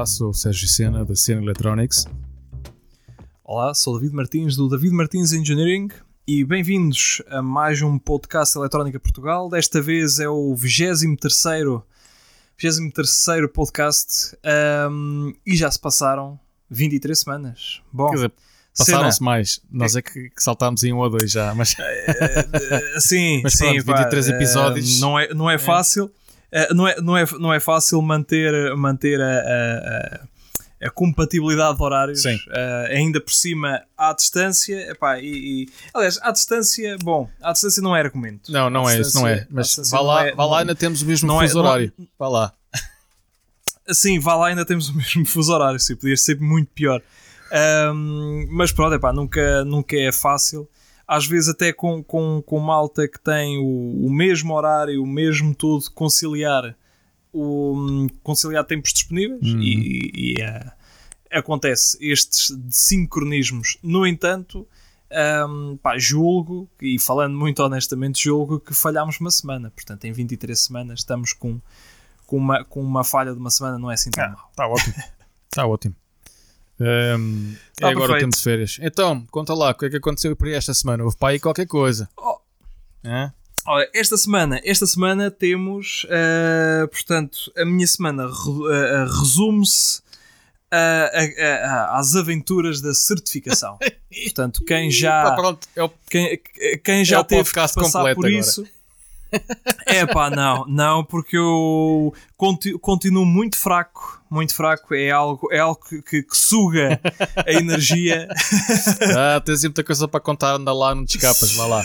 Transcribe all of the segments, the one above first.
Olá, sou o Sérgio Sena da Sena Electronics. Olá, sou o David Martins do David Martins Engineering e bem-vindos a mais um podcast Eletrónica Portugal. Desta vez é o 23º 23 podcast um, e já se passaram 23 semanas. Bom, Quer dizer, passaram-se mais. Nós é que, que saltámos em um ou dois já, mas, uh, sim, mas sim, pronto, 23 pá, episódios. uh, não é, não é fácil. Uh, não, é, não, é, não é fácil manter, manter a, a, a compatibilidade de horários, Sim. uh, ainda por cima à distância. Epá, e, e- aliás, à distância, bom, à distância não é argumento. Não, não À é isso, não é. Mas vá não lá, é- vá lá não- ainda temos o mesmo não é- fuso não- horário. Vá lá. Sim, vá lá, ainda temos o mesmo fuso horário, sim, podia ser muito pior. Ahm, mas pronto, epá, nunca, nunca é fácil. Às vezes, até com, com, com malta que tem o, o mesmo horário, o mesmo tudo, conciliar, o, conciliar tempos disponíveis Uhum. e, e, ah, acontece estes sincronismos. No entanto, ahm, pá, julgo, e falando muito honestamente, julgo que falhámos uma semana. Portanto, em 23 semanas estamos com com uma, com uma falha de uma semana não é assim tão mal. Está ótimo. Está ótimo. Tá é agora o tempo de férias. Então, conta lá, o que é que aconteceu por aí esta semana? Houve para aí qualquer coisa. Oh. Hã? Olha, esta semana, esta semana temos, ah, portanto, a minha semana re- ah, resume-se às aventuras da certificação. portanto, quem já, pronto, é quem, quem já o teve que passar por agora. isso. É pá, não, não, porque eu conti- continuo muito fraco, muito fraco. É algo, é algo que, que- que suga a energia Ah, tens muita coisa para contar, anda lá, não te escapas, vá lá.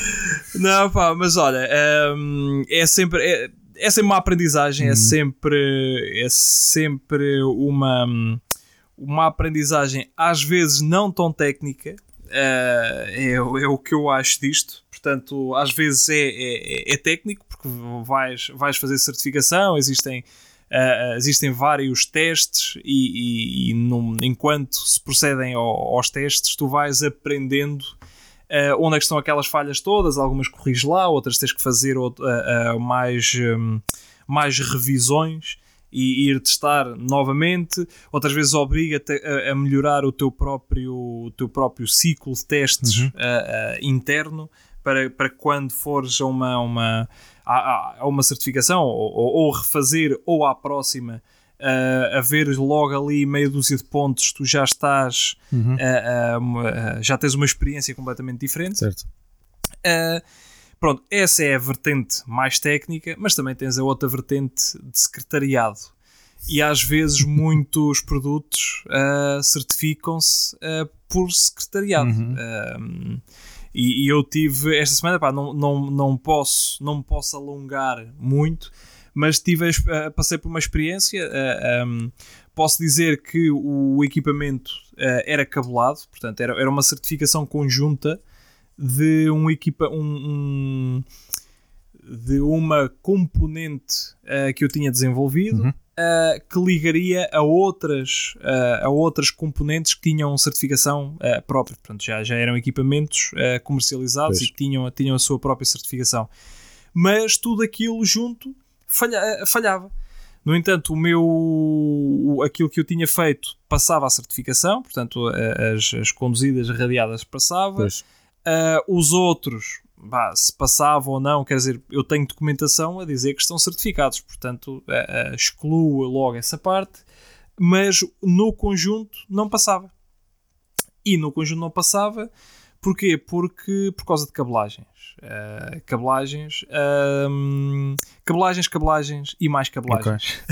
Não, pá, mas olha, hum, é sempre. É, é sempre uma aprendizagem, é sempre. É sempre uma. Uma aprendizagem, às vezes não tão técnica, eh, é, é o que eu acho disto. Portanto, às vezes é, é, é técnico, porque vais, vais fazer certificação, existem, eh, existem vários testes, e, e- e num- enquanto se procedem ao- aos testes, tu vais aprendendo Uh, onde é estão aquelas falhas todas, algumas corriges lá, outras tens que fazer uh, uh, mais, um, mais revisões e ir testar novamente, outras vezes obriga-te a, a melhorar o teu próprio, o teu próprio ciclo de testes Uhum. uh, uh, interno para, para quando fores a uma, uma, a, a- uma certificação ou, ou- refazer ou à próxima uh, a ver logo ali meia dúzia de pontos, tu já estás Uhum. Uh, uh, uh, já tens uma experiência completamente diferente. Certo. Pronto, essa é a vertente mais técnica, mas também tens a outra vertente de secretariado. E às vezes muitos produtos certificam-se por secretariado. Uhum. E, e eu tive esta semana, pá, não, não, não, posso, não posso alongar muito, mas tive, passei por uma experiência. uh, um, posso dizer que o equipamento uh, era cabelado, portanto, era, era uma certificação conjunta de um equipa um, um- de uma componente que eu tinha desenvolvido Uhum. Uh, que ligaria a outras uh, a outras componentes que tinham certificação uh, própria portanto já, já eram equipamentos comercializados Pois. e que tinham, tinham a sua própria certificação mas tudo aquilo junto falha- falhava no entanto, o meu, aquilo que eu tinha feito passava a certificação, portanto, as, as conduzidas radiadas passava, Pois. Uh, os outros, vá, se passava ou não, quer dizer, eu tenho documentação a dizer que estão certificados, portanto, uh, uh, excluo logo essa parte, mas no conjunto não passava. E no conjunto não passava, porquê? Porque por causa de cabelagens. Uh, cabelagens, um, cabelagens, cabelagens e mais cabelagens.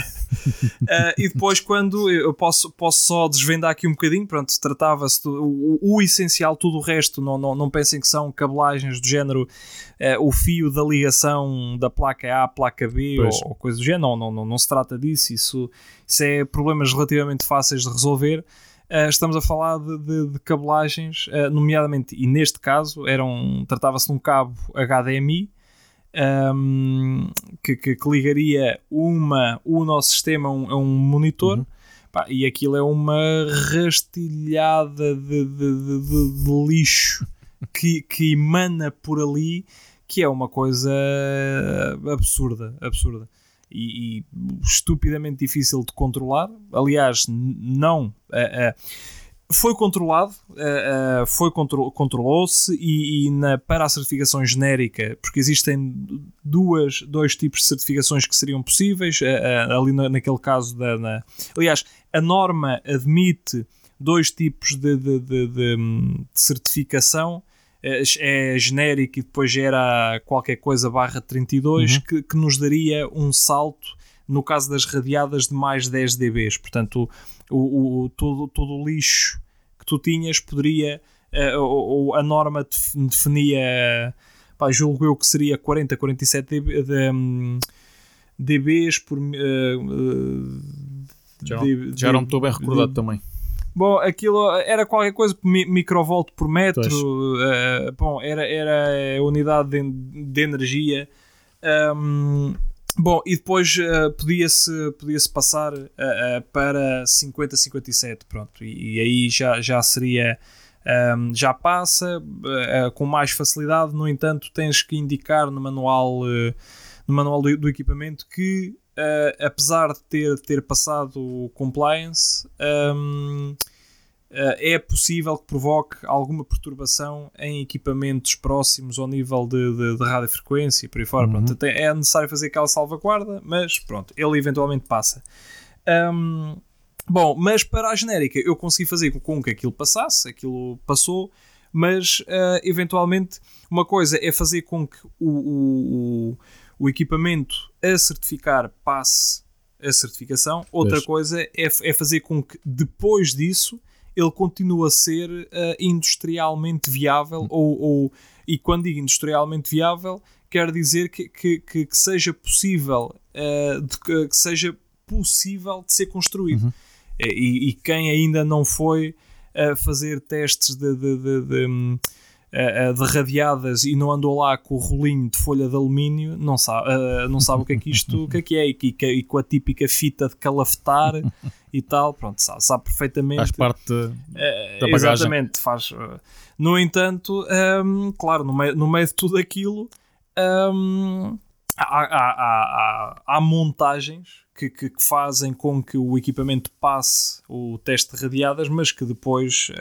Uh, e depois, quando eu posso, posso só desvendar aqui um bocadinho, pronto, tratava-se do o, o essencial, tudo o resto, não, não, não pensem que são cabelagens do género uh, o fio da ligação da placa A à placa B ou, ou coisa do género, não, não, não, não se trata disso, isso, isso é problemas relativamente fáceis de resolver. Uh, estamos a falar de, de- de cabelagens, uh, nomeadamente, e neste caso, eram tratava-se de um cabo HDMI um, que, que- que ligaria uma, o nosso sistema a um, a um monitor. Uhum. Pá, e aquilo é uma rastilhada de- de- de lixo que, que emana por ali, que é uma coisa absurda, absurda. E, e estupidamente difícil de controlar. Aliás, não. Uh, uh, foi controlado, uh, foi contro controlou-se e, e, na, para a certificação genérica, porque existem duas, dois tipos de certificações que seriam possíveis, ali na, naquele caso da, na, aliás, a norma admite dois tipos de, de, de, de certificação é genérico e depois gera qualquer coisa barra 32 uhum. que, que nos daria um salto no caso das radiadas de mais 10 dBs portanto o, o, todo, todo o lixo que tu tinhas poderia, uh, ou, ou, a norma definia, pá, julgo eu que seria 40, 47 dB, de, um, dBs por. Uh, já, já não estou bem recordado de, também. Bom, aquilo era qualquer coisa microvolt por metro. Uh, bom, era, era a unidade de, de energia. Um, Bom, e depois uh, podia-se podia -se passar uh, para 50-57, pronto, e, e, aí já, já seria, um, já passa com mais facilidade, no entanto tens que indicar no manual, no manual do, do equipamento que apesar de ter, ter passado o compliance, um, ehm, eh, é possível que provoque alguma perturbação em equipamentos próximos ao nível de, de, de radiofrequência e por aí fora. Uhum. Pronto, é necessário fazer aquela salvaguarda, mas pronto, ele eventualmente passa. Um, bom, mas para a genérica eu consegui fazer com que aquilo passasse, aquilo passou, mas uh, eventualmente uma coisa é fazer com que o, o, o, equipamento a certificar passe a certificação, outra coisa é, é fazer com que depois disso ele continua a ser uh, industrialmente viável, hum. ou, ou, e quando digo industrialmente viável, quer dizer que, que, que, que seja possível, uh, de, que, seja possível de ser construído. Uhum. E, e, quem ainda não foi uh, fazer testes de, de, de, de hum, de radiadas e não andou lá com o rolinho de folha de alumínio, não sabe, uh, não sabe o que é que isto o que é, que é e, e, e, com a típica fita de calafetar e tal, pronto, sabe, sabe perfeitamente. Faz parte uh, da bagagem. Exatamente, faz. Uh, no entanto, um, claro, no meio, no meio de tudo aquilo, um, há, há, há, há, montagens que, que, que, fazem com que o equipamento passe o teste de radiadas, mas que depois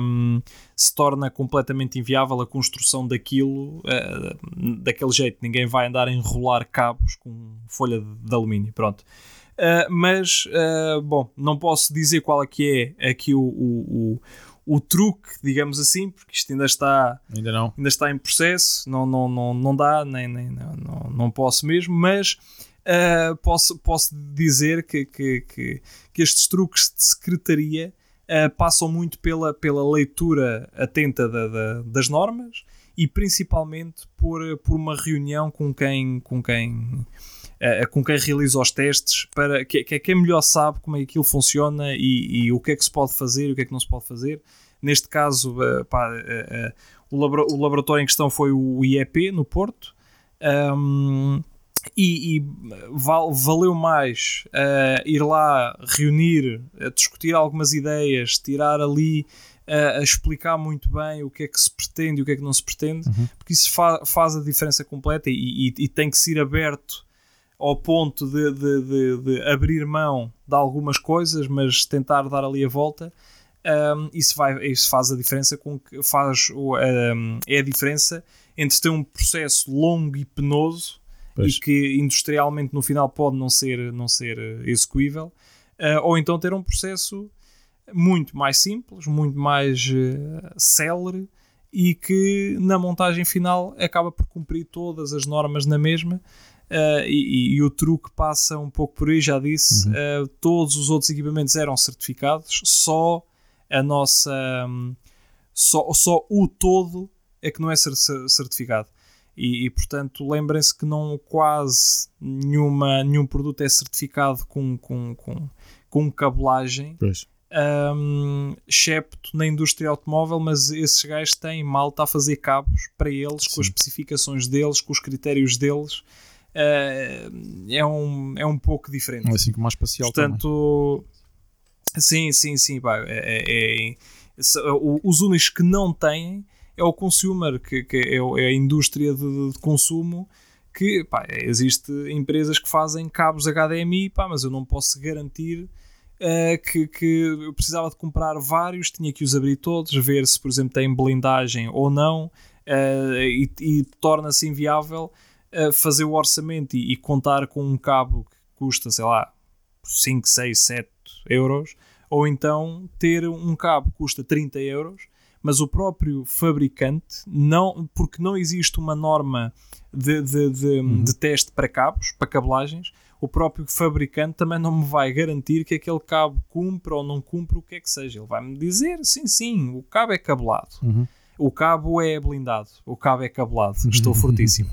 um, se torna completamente inviável a construção daquilo uh, daquele jeito. Ninguém vai andar a enrolar cabos com folha de, de alumínio. Pronto. Uh, mas, uh, bom, não posso dizer qual é que é aqui o, o, o, o, truque, digamos assim, porque isto ainda está, ainda não. ainda está em processo, não, não, não, não dá, nem, nem não, não, não posso mesmo, mas uh, posso, posso dizer que, que, que, que estes truques de secretaria passam muito pela, pela leitura atenta da, da, das normas e principalmente por, por uma reunião com quem, com quem uh, com quem realiza os testes, para que, que é quem melhor sabe como é que aquilo funciona e, e, o que é que se pode fazer e o que é que não se pode fazer. Neste caso, uh, pá, uh, o, o, laboratório em questão foi o IEP, no Porto. Um, e, e val, valeu mais uh, ir lá reunir, uh, discutir algumas ideias, tirar ali uh, a explicar muito bem o que é que se pretende e o que é que não se pretende, uhum. porque isso fa faz a diferença completa e, e, e, tem que ser aberto ao ponto de, de, de, de, abrir mão de algumas coisas, mas tentar dar ali a volta. Um, isso, vai, isso faz a diferença com que faz um, é a diferença entre ter um processo longo e penoso pois. e que industrialmente no final pode não ser, não ser execuível, uh, ou então ter um processo muito mais simples, muito mais uh, célere e que na montagem final acaba por cumprir todas as normas na mesma Uh, e, e, o truque passa um pouco por aí, já disse. Uhum. Uh, todos os outros equipamentos eram certificados, só a nossa. Um, só, só o todo é que não é certificado. E, e portanto, lembrem-se que não quase nenhuma, nenhum produto é certificado com, com, com, com cabelagem. Um, excepto na indústria automóvel, mas esses gajos têm malta a fazer cabos para eles, Sim. com as especificações deles, com os critérios deles uh, é, um, é um pouco diferente. É assim como mais espacial Portanto, também. sim, sim, sim. Pá, é, é, é os únicos que não têm é o consumer, que, que é, é a indústria de, de, consumo que pá, existe empresas que fazem cabos HDMI, pá, mas eu não posso garantir uh, que, que eu precisava de comprar vários, tinha que os abrir todos, ver se, por exemplo, tem blindagem ou não, uh, e, e torna-se inviável uh, fazer o orçamento e, e, contar com um cabo que custa, sei lá, 5, 6, 7 euros, ou então ter um cabo que custa 30 euros, mas o próprio fabricante, não, porque não existe uma norma de, de, de, uhum. de teste para cabos, para cabelagens, o próprio fabricante também não me vai garantir que aquele cabo cumpre ou não cumpre o que é que seja. Ele vai-me dizer, sim, sim, o cabo é cabelado. Uhum. O cabo é blindado. O cabo é cabelado. Estou fortíssimo.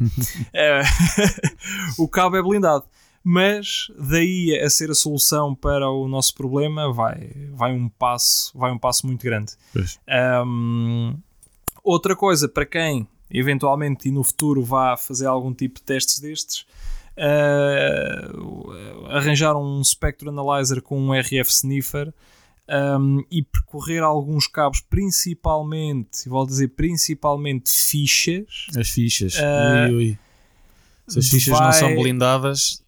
é, o cabo é blindado. Mas daí a ser a solução para o nosso problema vai, vai um passo vai um passo muito grande. Um, outra coisa para quem eventualmente e no futuro vá fazer algum tipo de testes destes uh, arranjar um Spectrum Analyzer com um RF Sniffer um, e percorrer alguns cabos, principalmente, vou dizer principalmente fichas. As fichas, uh, ui, ui. Se as fichas vai... não são blindadas,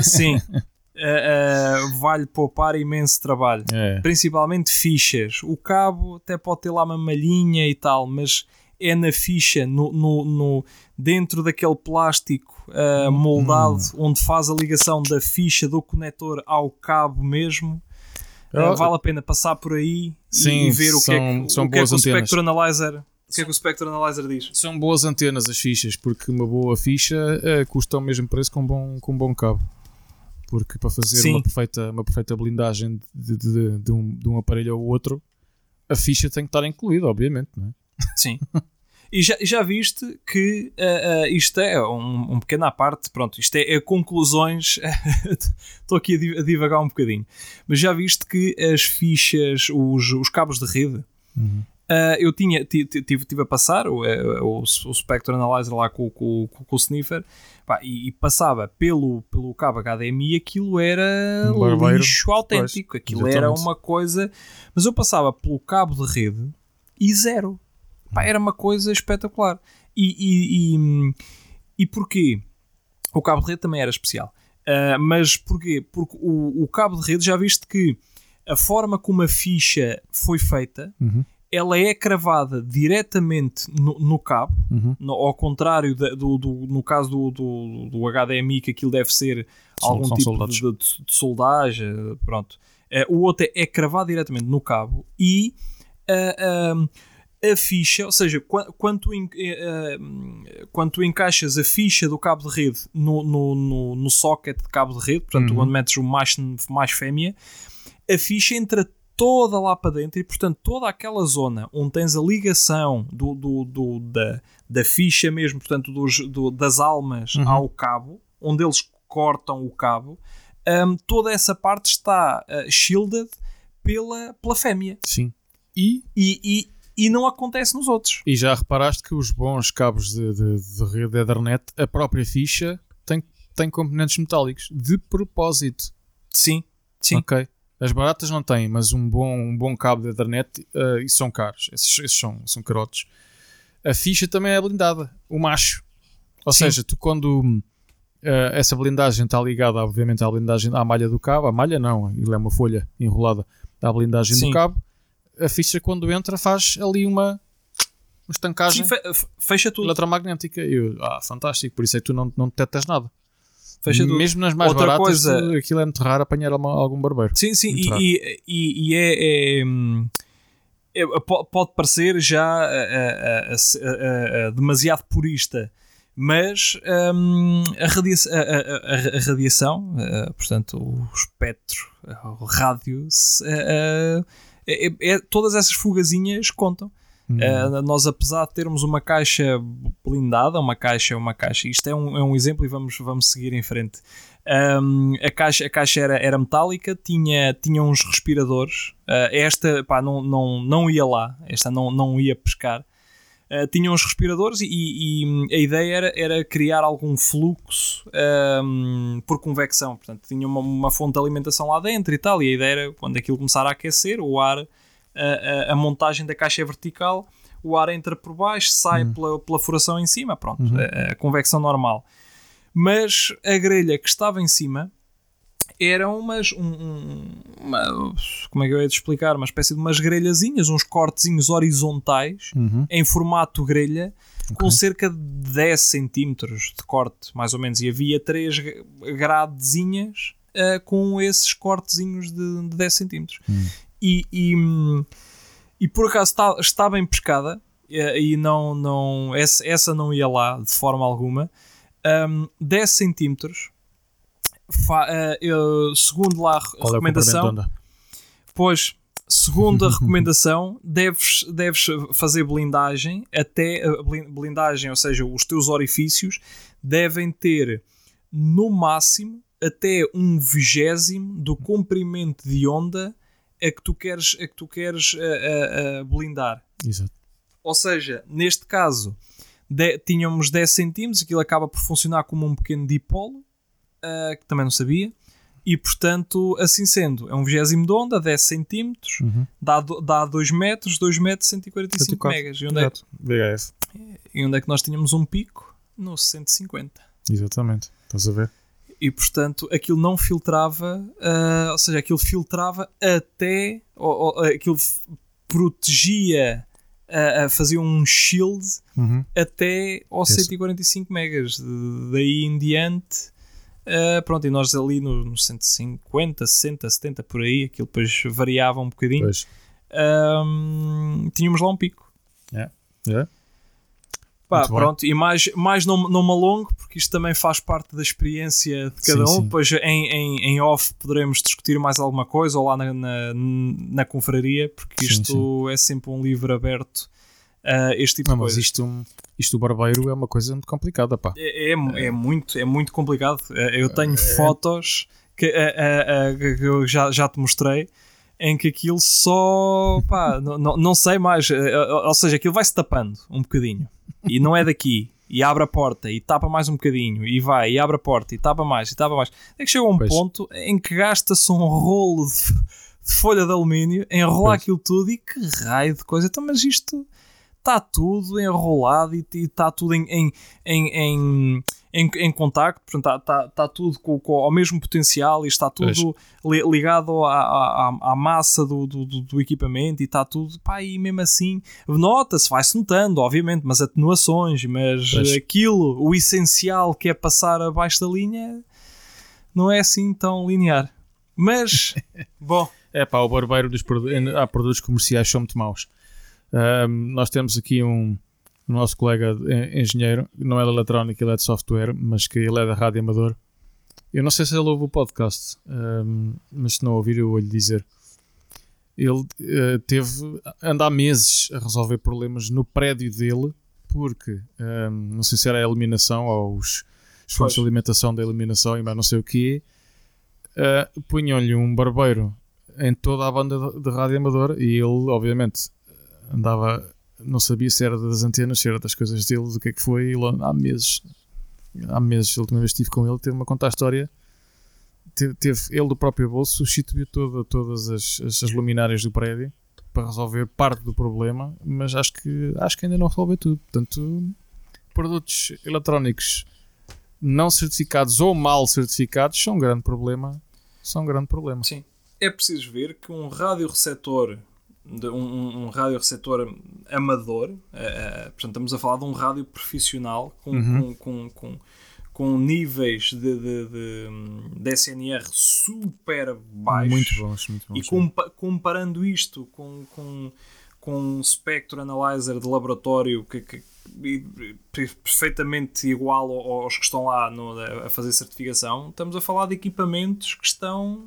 sim. Uh, uh, vai-lhe poupar imenso trabalho, é. principalmente fichas. O cabo até pode ter lá uma malhinha e tal, mas é na ficha, no, no, no dentro daquele plástico uh, moldado, hum. onde faz a ligação da ficha do conector ao cabo mesmo. Vale a pena passar por aí Sim, e, ver o são, que é que, o, que, é que o Spectrum Analyzer o que é que o Spectrum Analyzer diz? São boas antenas as fichas, porque uma boa ficha uh, custa o mesmo preço com um bom, com um bom cabo. Porque para fazer uma perfeita, uma perfeita blindagem de, de, de, de, um, de um aparelho ao outro, a ficha tem que estar incluída, obviamente, não é? Sim. E já, já viste que uh, uh, isto é um, um pequeno à parte, pronto, isto é, é conclusões. Estou aqui a divagar um bocadinho, mas já viste que as fichas, os, os cabos de rede, uhum. Uh, eu tinha, tive, tive a passar o, o, o Spectrum Analyzer lá com, com, com, com o Sniffer pá, e, e, passava pelo, pelo cabo HDMI, aquilo era um lixo autêntico, pois, aquilo exatamente. era uma coisa. Mas eu passava pelo cabo de rede e zero. Pá, era uma coisa espetacular. E, e, e, e porquê? O cabo de rede também era especial. Uh, mas porquê? Porque o, o, cabo de rede, já viste que a forma como a ficha foi feita, uhum. Ela é cravada diretamente no, no cabo, uhum. no, ao contrário de, do, do, no caso do, do, do, HDMI, que aquilo deve ser algum tipo de, de, de, soldagem, pronto. Uh, o outro é, é cravado diretamente no cabo e uh, a ficha, ou seja, quando tu, eh, quando tu encaixas a ficha do cabo de rede no, no, no, no socket de cabo de rede, portanto, uhum. onde metes o mais, mais fêmea, a ficha entra toda lá para dentro e, portanto, toda aquela zona onde tens a ligação do, do, do da, da ficha mesmo, portanto, dos, do, das almas uhum. ao cabo, onde eles cortam o cabo, um, toda essa parte está uh, shielded pela, pela fêmea. Sim. E, e, e e não acontece nos outros. E já reparaste que os bons cabos de, de, de rede Ethernet, a própria ficha tem, tem componentes metálicos de propósito. Sim, sim. Ok. As baratas não têm, mas um bom, um bom cabo de Ethernet, uh, isso são caros. Esses, esses são, são carotes. A ficha também é blindada, o macho. Ou sim. seja, tu quando uh, essa blindagem está ligada, obviamente, à blindagem à malha do cabo, a malha não, ele é uma folha enrolada à blindagem sim. do cabo a ficha quando entra faz ali uma, uma estancagem Sim, fecha tudo. eletromagnética. E eu, ah, fantástico, por isso é que tu não, não detectas nada. Fecha tudo. Mesmo nas mais Outra baratas, coisa... aquilo é muito raro apanhar algum barbeiro. Sim, sim, e, e, e, é, é, é, pode parecer já demasiado purista, mas um, a, radiação, a, a, a, radiação portanto, o espectro, o rádio, é, é, é, todas essas fugazinhas contam. Uhum. Uh, nós, apesar de termos uma caixa blindada, uma caixa, uma caixa, isto é um, é um exemplo e vamos, vamos seguir em frente. Um, a caixa, a caixa era, era metálica, tinha, tinha uns respiradores. Uh, esta pá, não, não, não ia lá, esta não, não ia pescar. Uh, tinha uns respiradores e, e, a ideia era, era criar algum fluxo um, por convecção. Portanto, tinha uma, uma, fonte de alimentação lá dentro e tal. E a ideia era, quando aquilo começar a aquecer, o ar, a, a, a montagem da caixa é vertical, o ar entra por baixo, sai Uhum. pela, pela furação em cima, pronto, a, a convecção normal. Mas a grelha que estava em cima era umas. um- um- uma- como é que eu ia te explicar? Uma espécie de umas grelhazinhas, uns cortezinhos horizontais Uhum. em formato grelha com Ok. cerca de 10 centímetros de corte, mais ou menos. E havia três gra- gradezinhas ah, com esses cortezinhos de, de 10 centímetros. Hum. E, e, hum, e por acaso está, está bem pescada eh, e não, não, essa, essa não ia lá de forma alguma. Um, 10 centímetros. Fa- ah, eu- segundo lá a Qual é recomendação, onda? Pois, segundo a recomendação, deves, deves fazer blindagem até a blin- blindagem, ou seja, os teus orifícios devem ter no máximo até um vigésimo do comprimento de onda a que tu queres, a que tu queres ah, ah, ah, blindar. Exato. Ou seja, neste caso, de- tínhamos 10 centímetros, aquilo acaba por funcionar como um pequeno dipolo, ah, que também não sabia. E portanto, assim sendo, é um vigésimo de onda, 10 centímetros, Uhum. dá, dá 2 metros, 2 metros, 145 104. megas. E onde, é, Exato. VHF. e onde é que nós tínhamos um pico? No 150. Exatamente. Estás a ver? E portanto, aquilo não filtrava, ah, ou seja, aquilo filtrava até, ou, ou, aquilo f- protegia, ah, ah, fazia um shield Uhum. até aos Esse. 145 megas. Daí em diante, ah, pronto, e nós ali no- nos 150, 60, 70 por aí, aquilo depois variava um bocadinho. Ahm, tínhamos lá um pico. É. Pá, pronto, e mais, mais não, não me alongo, porque isto também faz parte da experiência de cada Sim, um. sim. Depois em, em, em off poderemos discutir mais alguma coisa ou lá na, na, na confraria, porque Sim, isto é sempre um livro aberto a este tipo Não, de mas coisa. isto, isto do barbeiro é uma coisa muito complicada, pá. É, é, é muito, é muito complicado. Eh, Eu tenho É. fotos que, eh, que eu já, já te mostrei em que aquilo só pá, não, não, sei mais, eh, eh, ou seja, aquilo vai-se tapando um bocadinho e não é daqui. E abre a porta e tapa mais um bocadinho, e vai, e abre a porta e tapa mais, e tapa mais. É que chega a um Pois. ponto em que gasta-se um rolo de, de folha de alumínio, enrolar Pois. aquilo tudo e que raio de coisa. Então, mas isto está tudo enrolado e está tudo em, em, em, em, em, em contacto, portanto está, está, tudo com, com, ao mesmo potencial e está tudo li- ligado à, à, à massa do, do, do- equipamento e está tudo, pá, e mesmo assim nota-se, vai-se notando, obviamente, mas atenuações, mas Pois. aquilo, o essencial que é passar abaixo da linha, não é assim tão linear. Mas, bom, É pá, o barbeiro dos produ- há produtos comerciais são muito maus. Ahm, nós temos aqui um o nosso colega en- engenheiro, não é de eletrónica, ele é de software, mas que ele é da Rádio Amador. Eu não sei se ele ouve o podcast, ahm, mas se não ouvir, eu vou-lhe dizer. Ele eh, teve, anda há meses a resolver problemas no prédio dele, porque ahm, não sei se era a eliminação ou os, os fontes de alimentação da eliminação e mais não sei o quê. ah, punham-lhe um barbeiro em toda a banda de de rádio amador e ele, obviamente, andava, não sabia se era das antenas, se era das coisas dele, do que é que foi. E ele, há meses, há meses, a última vez estive com ele, teve-me a contar a história. Teve, teve- ele do próprio bolso, substituiu toda, todas as, as, as luminárias do prédio para resolver parte do problema, mas acho que, acho que ainda não resolveu tudo. Portanto, produtos eletrónicos não certificados ou mal certificados são um grande problema. São um grande problema. Sim. É preciso ver que um radioreceptor, de- um, um, radioreceptor amador, eh, portanto, estamos a falar de um rádio profissional com, Uhum. com, com, com, com níveis de, de, de, de SNR super baixos. Muito bons, muito bons. E compa- comparando isto com, com, com um Spectrum Analyzer de laboratório que, que- perfeitamente igual ao- aos que estão lá no- a fazer certificação, estamos a falar de equipamentos que estão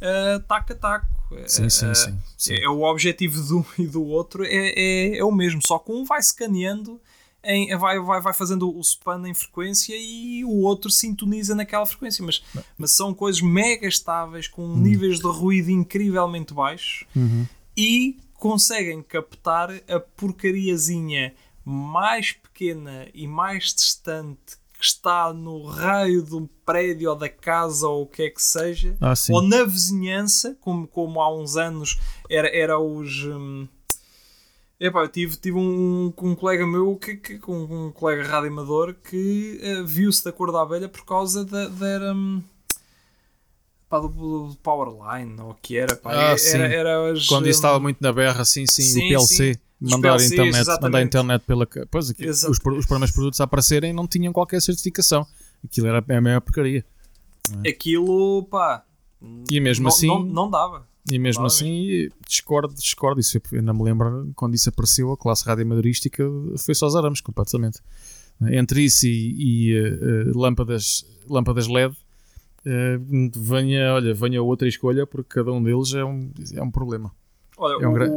ah, taco a taco. Sim, sim, Ah, sim. sim. é, o objetivo de um e do outro é, é, é o mesmo, só que um vai escaneando, em, vai, vai, vai fazendo o span em frequência e o outro sintoniza naquela frequência. Mas, mas são coisas mega estáveis, com níveis de ruído incrivelmente baixos Uhum. e conseguem captar a porcariazinha mais pequena e mais distante está no raio do prédio ou da casa ou o que é que seja Ah, ou na vizinhança, como, como há uns anos era, era os. hum, Epá, eu tive, tive um, um colega meu, que, que, um, um colega radioamador, que uh, viu-se da cor da abelha por causa da, da um, pá, do, do Powerline, ou o que era, pá. Ah, era, era, as, Quando isso estava hum, muito na berra, sim, sim, sim, o PLC. sim. Mandar, PLCs, internet, exatamente. mandar internet pela. Pois, aqui, os, os primeiros produtos a aparecerem não tinham qualquer certificação. Aquilo era a maior porcaria. aquilo, pá. E mesmo não, assim- Não, não dava. E mesmo Claro, assim, discordo, discordo. Isso foi- ainda me lembro quando isso apareceu, a classe radioamadorística foi só os arames, completamente. Entre isso e, e, eh, lâmpadas, lâmpadas LED, eh, venha, olha, venha outra escolha, porque cada um deles é um, é um problema. Olha, É um o, gra-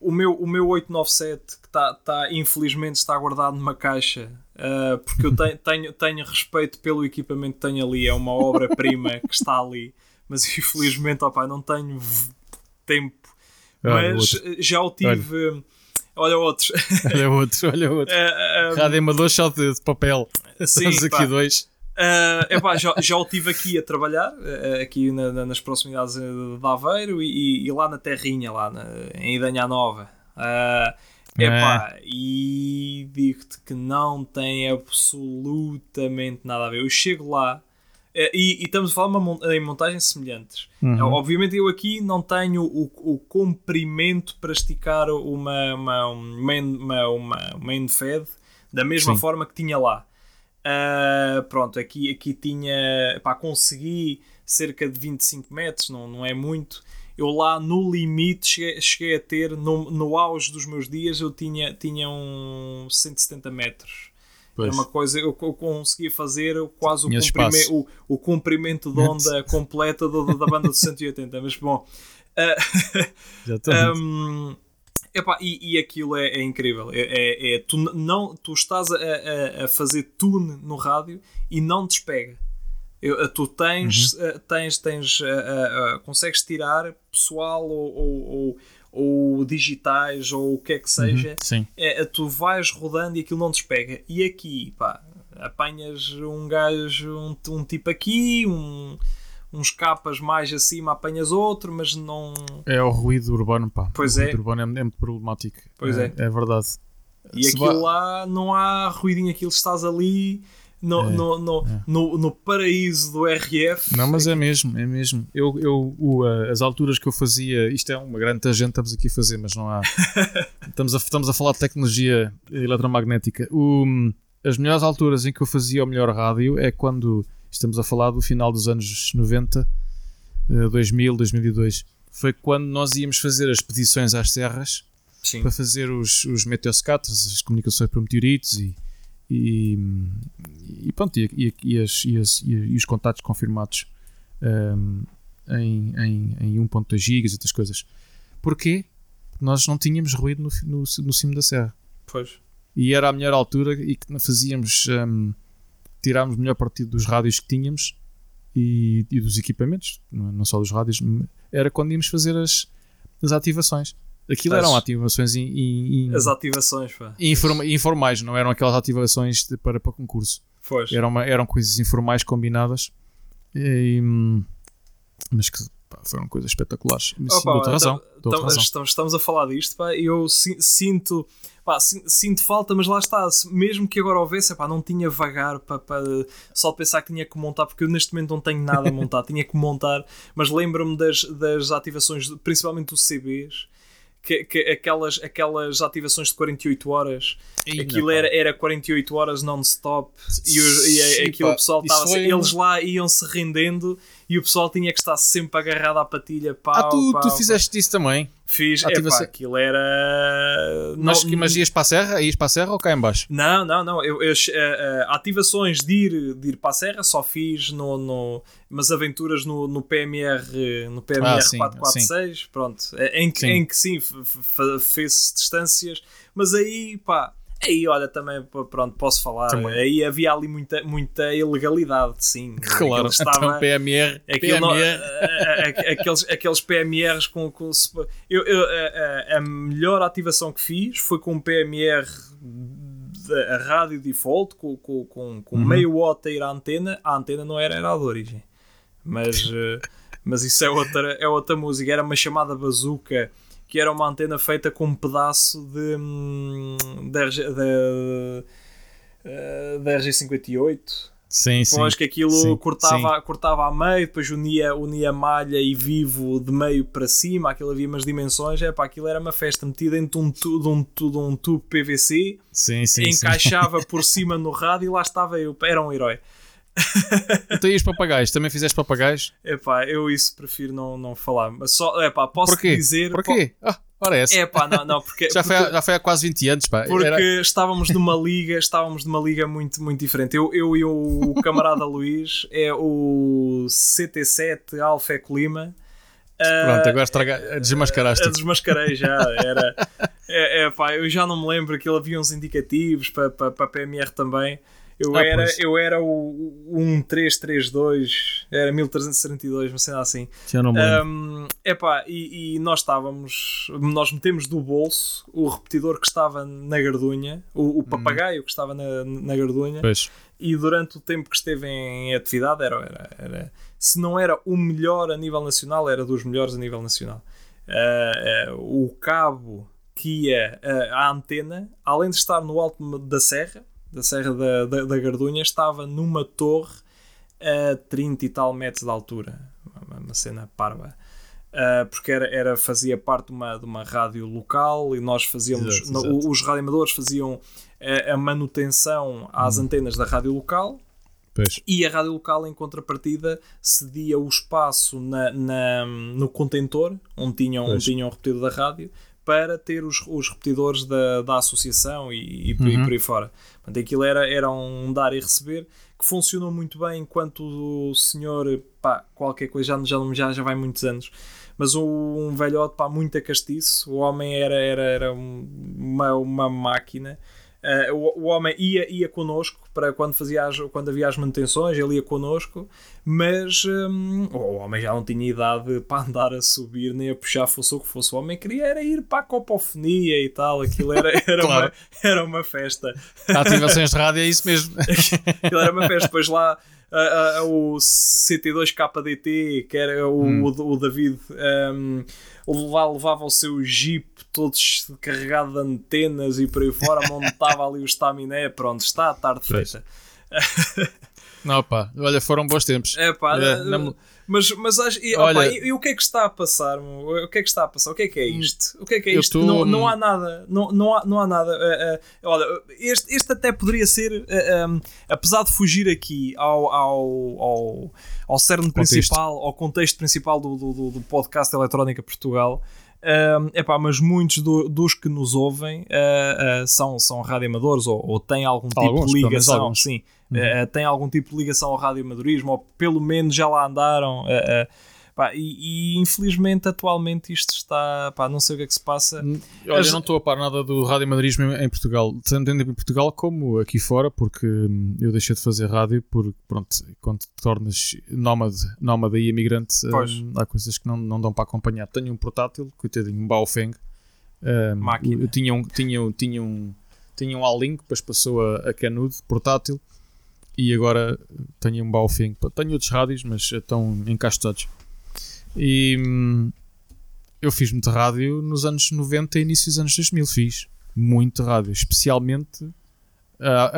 o, meu, o meu 897, que está, tá, infelizmente está guardado numa caixa, ah, porque eu tenho, tenho, tenho respeito pelo equipamento que tenho ali, é uma obra-prima que está ali, mas infelizmente opá, não tenho tempo. Olha mas outro. eh, já o tive. Olha, outros. Olha outro, olha outro. Ah, ah, Rádio amador só de, de papel. sim, Estamos aqui pá. dois. Uh, epá, já, já o tive aqui a trabalhar, uh, aqui na- na- nas proximidades de Aveiro e, e- lá na Terrinha, lá na, em Idanha Nova. Uh, epá, e digo-te que não tem absolutamente nada a ver. Eu chego lá eh, e, e estamos a falar uma em montagens semelhantes. Uhum. Obviamente eu aqui não tenho o, o comprimento para esticar uma, uma, um main, uma, uma main fed da mesma Sim. forma que tinha lá. Ah, pronto, aqui, aqui tinha. Pá, consegui cerca de 25 metros, não, não é muito. Eu lá no limite cheguei, cheguei a ter, no, no auge dos meus dias, eu tinha, tinha uns 170 metros. Era Pois. uma coisa, eu, eu conseguia fazer quase o, comprime- o, o comprimento de onda completa do- da banda de 180. Mas bom, ah, Exatamente. um, epá, e, e aquilo é, é incrível. É, é- é- tu, não, tu estás a, a- a fazer tune no rádio e não despega. Eu- tu tens, Uhum. tens, tens eh, consegues tirar pessoal ou, ou, ou- ou digitais ou o que é que seja. Sim. É, tu vais rodando e aquilo não despega. E aqui, pá, apanhas um gajo, um, um tipo aqui, um, uns capas mais acima, apanhas outro, mas não. É o ruído urbano, pá. Pois o é. ruído urbano é, é muito problemático. Pois é. é. É verdade. E Se aquilo va- lá não há ruidinho, aquilo estás ali no, É, no, no, no, no paraíso do RF. Não, mas é mesmo, é mesmo. Eu, eu, o, as alturas que eu fazia, isto é uma grande tangente, estamos aqui a fazer, mas não há. estamos, a, estamos a falar de tecnologia eletromagnética. O, as melhores alturas em que eu fazia o melhor rádio é quando estamos a falar do final dos anos 90, eh, 2000, 2002. Foi quando nós íamos fazer as expedições às serras Sim. para fazer os, os meteoscatos, as comunicações por meteoritos e, e, e pronto, e, e, e as- e as- e- os contatos confirmados hum, em, em, em 1.2 gigas e outras coisas. Porquê? Porque nós não tínhamos ruído no, no, no cimo da serra. Pois. E era a melhor altura e que fazíamos, hum, tirámos o melhor partido dos rádios que tínhamos e, e dos equipamentos, não não só dos rádios, era quando íamos fazer as, as ativações. Aquilo As- eram ativações in- in- in- As ativações, pá. informa- informais, não eram aquelas ativações de- para, para concurso. Pois. Eram, eram coisas informais combinadas, e, hum, mas que pá, foram coisas espetaculares. Sim, Opa, dou-te razão. então- então, razão. Estamos, estamos a falar disto, pá, e eu si- sinto, pá, sin- sinto falta, mas lá está, mesmo que agora houvesse, pá, não tinha vagar para, para- só pensar que tinha que montar, porque eu neste momento não tenho nada a montar, tinha que montar, mas lembro-me das, das ativações, principalmente dos CBs, que, que aquelas, aquelas ativações de 48 horas, Ih, aquilo não, era, era 48 horas non-stop e, e aquilo o pessoal estava foi eles lá iam se rendendo e o pessoal tinha que estar sempre agarrado à patilha pau, Ah, tu, pau, tu pau. fizeste isso também. Fiz, Ativação. epá, aquilo era. Mas, não, mas ias para a serra? Ias para a serra ou cá em baixo? não, não, não. Eu, eu, eh, eh, ativações de ir, de ir para a Serra só fiz no, no, umas aventuras no, no PMR, no PMR Ah, sim, 446, pronto. eh, Em que Sim. em que sim, f- f- fez distâncias, mas aí, pá. Aí, olha, também, pronto, posso falar. Também. Aí havia ali muita, muita ilegalidade, sim. Claro, Aquilo estava- então PMR. Aquilo não- PMR. a- a- a- aqueles, aqueles PMRs com. com eu, eu- a, a- a melhor ativação que fiz foi com um PMR da a rádio default, com, com, com, com Uhum. meio watt a ir à antena. A antena não era, era a de origem. Mas, eh, mas isso é outra, é outra música. Era uma chamada bazooka que era uma antena feita com um pedaço de, hum, da, da, eh, da RG58 Sim, sim. Depois que aquilo sim, cortava, sim. cortava a meio, depois unia, unia malha e vivo de meio para cima, aquilo havia umas dimensões, é pá, aquilo era uma festa metida dentro de um, tu, de um, tu, de um tubo PVC, sim, sim, encaixava por cima no rádio e lá estava eu, era um herói. Então e os papagaios? Também fizeste papagaios? É pá, eu isso prefiro não, não falar, mas só, é pá, posso Porquê? dizer... Porquê? Ah, é essa. É pá, não, não, porque... já, foi há, já foi há quase 20 anos, pá. Porque Era... estávamos numa liga, estávamos numa liga muito, muito diferente. Eu, eu e o camarada Luís é o CT7 Alfa Eco Lima. Pronto, agora estraga... desmascaraste. Desmascarei já, era... é, é, pá, eu já não me lembro que ele havia uns indicativos para, para, para a PMR também. Eu, Ah, era, pois. eu era o 1332, era 1342, uma cena assim. Já não me. Um, epá, e, e nós estávamos, nós metemos do bolso o repetidor que estava na gardunha, o, o papagaio que estava na, na gardunha, Pois. e durante o tempo que esteve em atividade era, era, era- se não era o melhor a nível nacional, era dos melhores a nível nacional. Uh, uh, o cabo que ia uh, à antena, além de estar no alto da serra, da serra da, da, da Gardunha, estava numa torre a 30 e tal metros de altura. Uma, uma cena parva. Uh, porque era, era, fazia parte de uma, de uma rádio local e nós fazíamos, Exato, no- exato. os radioamadores faziam a, a manutenção às antenas da rádio local Pois. e a rádio local, em contrapartida, cedia o espaço na, na- no contentor, onde tinham, onde tinham o repetidor da rádio, para ter os, os repetidores da, da associação e, e, por- e Uhum. por aí fora. Portanto, aquilo era, era um dar e receber que funcionou muito bem enquanto o senhor, pá, qualquer coisa, já, já, já, vai muitos anos. Mas um velhote, pá, muito castiço. O homem era, era, era um- uma, uma máquina. Uh, o, o homem ia, ia connosco para quando, fazia as, quando havia as manutenções, ele ia connosco, mas hum, o homem já não tinha idade para andar a subir nem a puxar, fosse o que fosse. O homem queria era ir para a copofonia e tal, aquilo era, era, Claro. uma, era uma festa. Ativações de rádio é isso mesmo. Aquilo era uma festa. Depois lá a- a- o CT2KDT, que era o, Hum. o, o David, um, levava, levava o seu jeep todos carregado de antenas e por aí fora, montava ali o estaminé. Pronto, está a tarde Pois. Feita. Não, pá. Olha, foram bons tempos. É pá, É, não- mas, mas acho- e, Olha- opa, e, e o que é que está a passar? meu? O que é que está a passar? O que é que é isto? O que é que é isto? tô- Não, não há nada. Não, não, há, não há nada. eh, eh, olha, este, este até poderia ser, eh, um, apesar de fugir aqui ao, ao, ao, ao cerne principal, ao contexto principal do, do, do- do podcast Eletrónica Portugal. Um, epá, mas muitos do- dos que nos ouvem uh, uh, são, são radioamadores ou, ou têm algum tipo Alguns, de pelo menos ligação. Sim, Uhum. Uh, têm algum tipo de ligação ao radioamadorismo ou pelo menos já lá andaram. Pá, e, e, infelizmente atualmente isto está. Pá, não sei o que é que se passa. Olha, As- eu não estou a par nada do rádio madrismo em, Portugal, tanto em Portugal como aqui fora, porque hum, eu deixei de fazer rádio porque, pronto, quando te tornas nómade, nómada e imigrante, hum, há coisas que não, não dão para acompanhar. Tenho um portátil, coitadinho, um Baofeng. hum, Máquina. Eu tinha um, tinha, um- tinha um, tinha um A-Link, depois passou a, a Canudo, portátil, e agora tenho um Baofeng. Tenho outros rádios, mas estão encaixados. E hum, eu fiz muito rádio nos anos 90 e início dos anos 2000. Fiz muito rádio, especialmente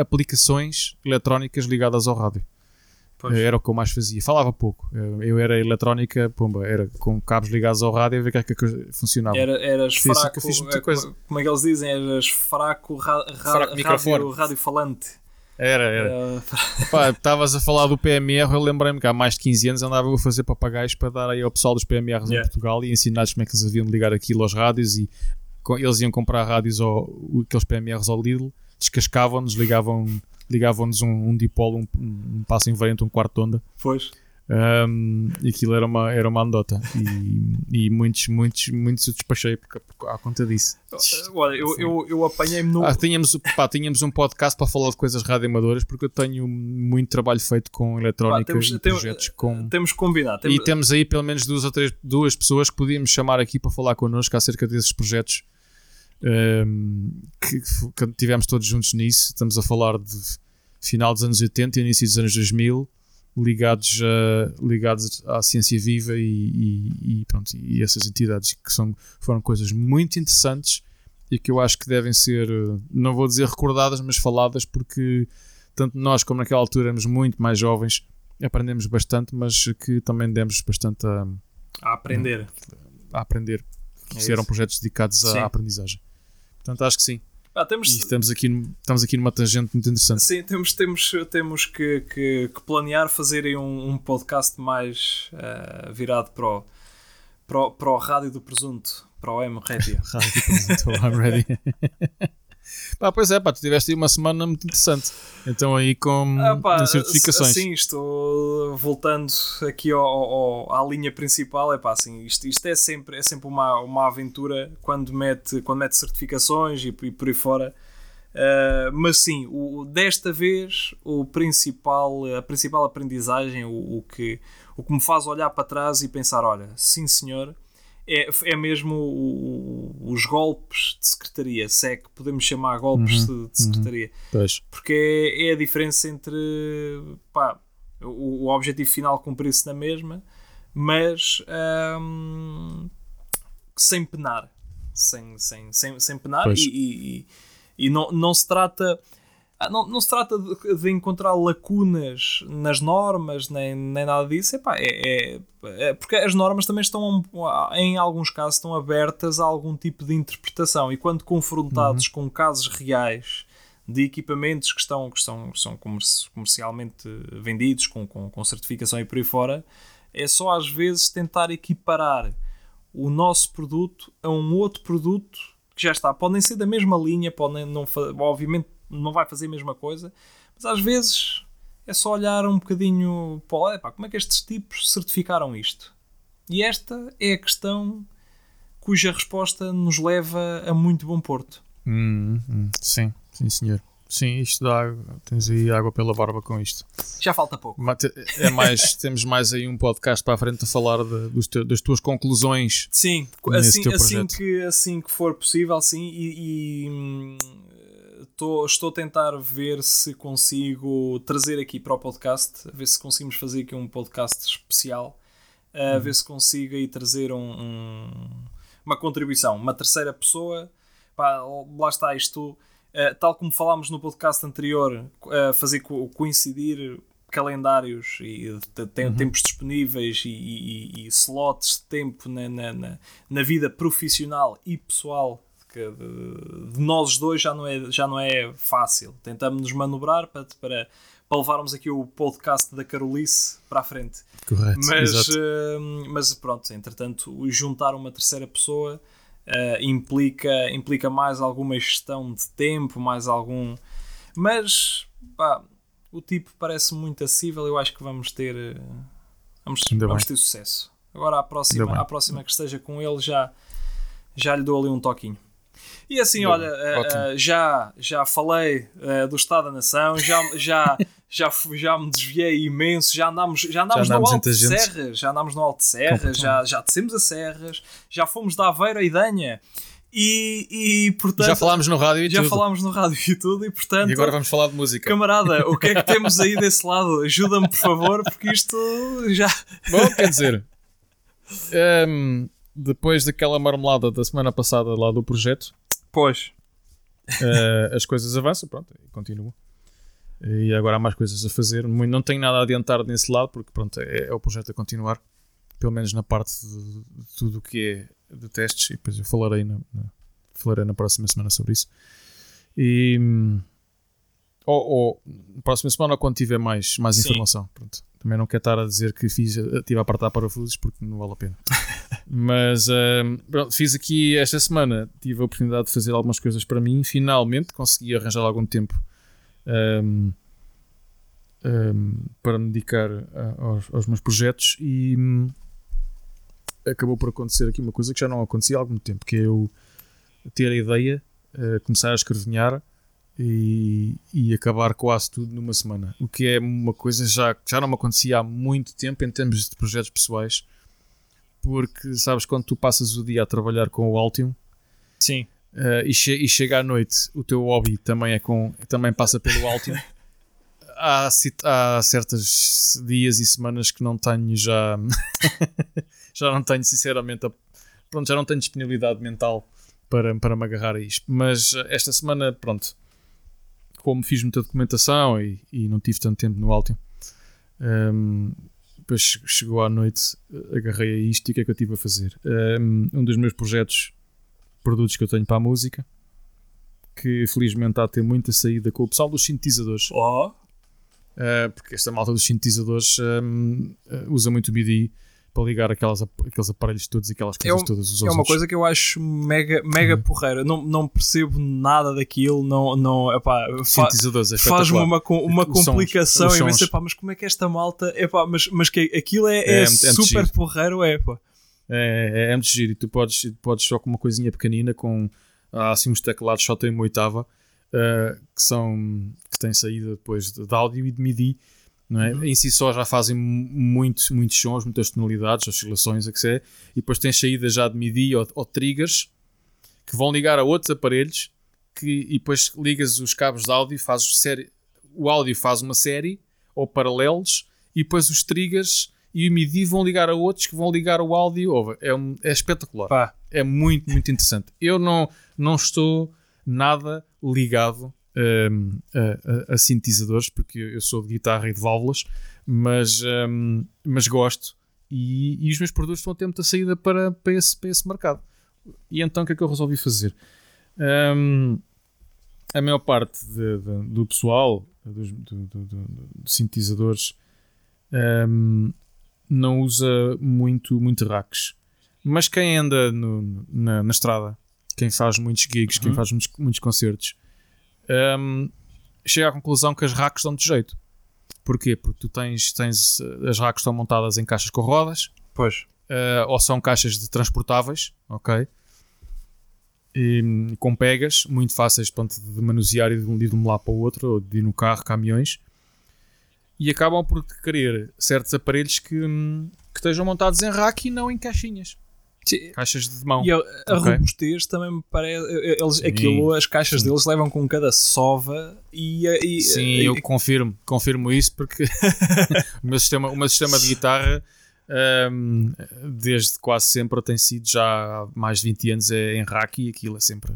aplicações eletrónicas ligadas ao rádio. Pois. Era o que eu mais fazia. Falava pouco. Eu eu era eletrónica, pomba, era com cabos ligados ao rádio a ver é que a coisa funcionava. Era, eras Fiz- fraco, fiz muita eh, coisa. como- é que eles dizem? Eras fraco, ra, ra, Fraco microfone. rádio, rádio falante. Era, era. Pá, estavas a falar do PMR, eu lembrei-me que há mais de 15 anos andava a fazer papagaios para dar aí ao pessoal dos PMRs Yeah. em Portugal e ensinar-lhes como é que eles haviam de ligar aquilo aos rádios e eles iam comprar rádios, ao, aqueles PMRs ao Lidl, descascavam-nos, ligavam, ligavam-nos um, um dipolo, um, um passo invariante, um quarto de onda. pois. Um, e aquilo era uma, era uma anedota e, e muitos, muitos, muitos eu despachei por, por, à conta disso. Eh, Olha, eu, eu, eu apanhei-me no. Ah, tínhamos, pá, tínhamos um podcast para falar de coisas radioamadoras porque eu tenho muito trabalho feito com eletrónica temos- e temos- projetos com... Temos que combinar. Temos, E temos aí pelo menos duas ou três duas pessoas que podíamos chamar aqui para falar connosco acerca desses projetos ehm, que, que tivemos todos juntos nisso. Estamos a falar de final dos anos 80 e início dos anos 2000 ligados, a, ligados à ciência viva e, e, e, pronto, e essas entidades que são, foram coisas muito interessantes e que eu acho que devem ser, não vou dizer recordadas, mas faladas, porque tanto nós como naquela altura éramos muito mais jovens, aprendemos bastante, mas que também demos bastante a, a aprender. A aprender. É eram projetos dedicados à, à aprendizagem. Portanto, acho que sim. Ah, temos... E estamos aqui, estamos aqui numa tangente muito interessante. Sim, temos, temos, temos que, que, que planear fazer um, um podcast mais uh, virado para o, para, o, para o rádio do presunto, para o M Ready. rádio do presunto, I'm ready. Pá, pois é, pá, tu tiveste aí uma semana muito interessante. Então aí com ah, pá, certificações. Sim, estou voltando aqui ao, ao, à linha principal, é pá, assim, isto, isto é sempre, é sempre uma, uma aventura quando mete, quando mete certificações e, e por aí fora. Uh, mas sim, o, desta vez o principal, a principal aprendizagem, o, o, que, o que me faz olhar para trás e pensar: olha, sim senhor, é, é mesmo o, os golpes de secretaria, se é que podemos chamar golpes uhum, de, de, secretaria. Uhum, Porque é, é, a diferença entre pá, o, o objetivo final cumprir-se na mesma, mas hum, sem penar. Sem, sem, sem, sem penar e, e, e, não, não se trata não, não se trata de, de, encontrar lacunas nas normas, nem, nem nada disso. Epá, é, é, é, porque as normas também estão, em alguns casos, estão abertas a algum tipo de interpretação. E quando confrontados uhum. com casos reais de equipamentos que estão, que estão, que são comercialmente vendidos, com, com, com certificação e por aí fora, é só às vezes tentar equiparar o nosso produto a um outro produto que já está. Podem ser da mesma linha, podem não, obviamente não vai fazer a mesma coisa, mas às vezes é só olhar um bocadinho para epá, como é que estes tipos certificaram isto. E esta é a questão cuja resposta nos leva a muito bom porto. Hum, hum, sim, sim senhor. Sim, isto dá água. Tens aí água pela barba com isto. Já falta pouco. É mais, temos mais aí um podcast para a frente a falar de, te, das tuas conclusões. Sim, assim, assim, que, assim que for possível, sim. E, e hum, Estou, a tentar ver se consigo trazer aqui para o podcast, ver se conseguimos fazer aqui um podcast especial, a uhum. ver se consigo aí trazer um, um, uma contribuição, uma terceira pessoa. Pá, lá está isto, uh, tal como falámos no podcast anterior, uh, fazer co coincidir calendários e uhum. tempos disponíveis e, e, e, slots de tempo na, na, na, na vida profissional e pessoal que de, de, nós dois já não é, já não é fácil. Tentamos nos manobrar para, para, para levarmos aqui o podcast da Carolice para a frente. Correto. Mas, uh, mas pronto, entretanto, juntar uma terceira pessoa uh, implica, implica mais alguma gestão de tempo, mais algum. Mas pá, o tipo parece muito acessível. Eu acho que vamos ter. Uh, vamos, vamos ter sucesso. Agora, a próxima, a próxima que esteja com ele já, já lhe dou ali um toquinho. E assim, olha, uh, já, já falei uh, do Estado da Nação, já, já, já, já me desviei imenso, já andámos, já andámos, já andámos no Alto de Serras, já andámos no Alto de Serras, já, já descemos a Serras, já fomos da Aveira e Danha. E, e portanto. Já falámos no rádio e já tudo. Já falámos no rádio e tudo, e portanto. E agora vamos falar de música. Camarada, o que é que temos aí desse lado? Ajuda-me, por favor, porque isto já. Bom, quer dizer. Um, ehm, depois daquela marmelada da semana passada lá do projeto, Pois. Uh, as coisas avançam, pronto, e continuam. E agora há mais coisas a fazer. Não tenho nada a adiantar nesse lado, porque pronto, é, é o projeto a continuar. Pelo menos na parte de, de tudo o que é de testes. E depois eu falarei na, na, falarei na próxima semana sobre isso. E. Ou, ou na próxima semana, ou quando tiver mais, mais informação. Pronto. Também não quero estar a dizer que fiz, estive a apertar parafusos porque não vale a pena. Mas uh, pronto, fiz aqui esta semana, tive a oportunidade de fazer algumas coisas para mim. Finalmente consegui arranjar algum tempo um, um, para me dedicar a, aos, aos, meus projetos e um, acabou por acontecer aqui uma coisa que já não acontecia há algum tempo, que é eu ter a ideia, uh, começar a escrevinhar e, e, acabar quase tudo numa semana. O que é uma coisa já, já não me acontecia há muito tempo em termos de projetos pessoais. Porque sabes quando tu passas o dia a trabalhar com o Altium Sim. Uh, e, che e chega à noite o teu hobby também é com também passa pelo Altium há, há certos dias e semanas que não tenho já. já não tenho, sinceramente. A, pronto, já não tenho disponibilidade mental para, para me agarrar a isto. Mas esta semana, pronto. Como fiz muita documentação e, e não tive tanto tempo no Altium, um, depois chegou à noite, agarrei a isto e o que é que eu estive a fazer? Um, dos meus projetos, produtos que eu tenho para a música, que felizmente está a ter muita saída com o pessoal dos sintetizadores. Oh. Uh, porque esta malta dos sintetizadores um, uh, usa muito o MIDI para ligar aquelas, aqueles aparelhos todos e aquelas coisas é um, todas. Os é uma coisa que eu acho mega, mega uhum. porreira. Não, não percebo nada daquilo. Não, não, epá, fa é faz-me uma, uma complicação sons, imensa. Epá, mas como é que esta malta. Epá, mas, mas que aquilo é, é, é, é super porreiro. É, epá. É, é, é muito giro. E tu podes, podes só com uma coisinha pequenina, com há assim uns teclados só tem uma oitava, uh, que são que têm saída depois de, de áudio e de MIDI não é? Uhum. Em si só já fazem muitos, muitos sons, muitas tonalidades, oscilações, a que sei, e depois tem saídas já de MIDI ou, ou, triggers que vão ligar a outros aparelhos que, e depois ligas os cabos de áudio, fazes série, o áudio faz uma série ou paralelos e depois os triggers e o MIDI vão ligar a outros que vão ligar o áudio. É, um, é espetacular. Pá. É muito, muito interessante. Eu não, não estou nada ligado um, a, a, a, sintetizadores, porque eu sou de guitarra e de válvulas, mas, um, mas gosto. E, e, os meus produtos estão a ter muita saída para, para, esse, para esse mercado. E então o que é que eu resolvi fazer? Um, a maior parte de, de, do pessoal, dos do, do, sintetizadores, não usa muito, muito racks. Mas quem anda no, na, na, estrada, quem faz muitos gigs, uhum. quem faz muitos, muitos concertos, um, chega à conclusão que as racks dão de jeito. Porquê? Porque tu tens, tens as racks estão montadas em caixas com rodas, pois. Uh, ou são caixas de transportáveis, ok? E, com pegas, muito fáceis de manusear e de, de um lado para o outro, ou de ir no carro, caminhões, e acabam por querer certos aparelhos que, que estejam montados em rack e não em caixinhas. Caixas de mão. E a, a okay. robustez também me parece. Eles, aquilo, as caixas Sim. deles levam com cada sova e. e Sim, e, eu confirmo, confirmo isso porque o, meu sistema, o meu sistema de guitarra. Um, desde quase sempre tem sido já há mais de 20 anos é em rack e aquilo é sempre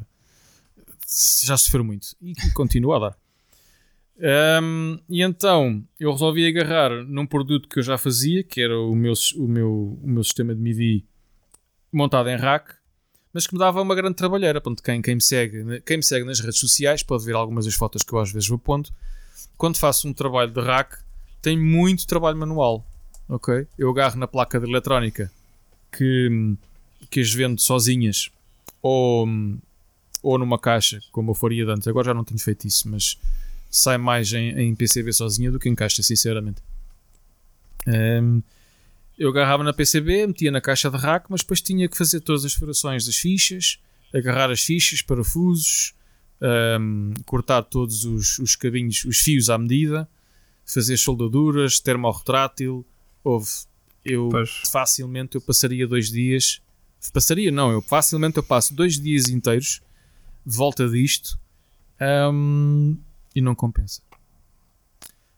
já sofreu muito e continua a dar um, e então eu resolvi agarrar num produto que eu já fazia que era o meu, o meu, o meu sistema de MIDI montado em rack, mas que me dava uma grande trabalheira. Ponto, quem, quem, me segue, quem me segue nas redes sociais pode ver algumas das fotos que eu às vezes vou pondo. Quando faço um trabalho de rack, tem muito trabalho manual. Ok? Eu agarro na placa de eletrónica que, que as vendo sozinhas ou, ou numa caixa, como eu faria antes. Agora já não tenho feito isso, mas sai mais em, em PCB sozinha do que em caixa, sinceramente. Um, eu agarrava na PCB, metia na caixa de rack, mas depois tinha que fazer todas as furações das fichas, agarrar as fichas, parafusos, um, cortar todos os, os cabinhos, os fios à medida, fazer soldaduras, termorretrátil. Houve. Eu pois. facilmente eu passaria dois dias. Passaria, não, eu facilmente eu passo dois dias inteiros de volta disto um, e não compensa.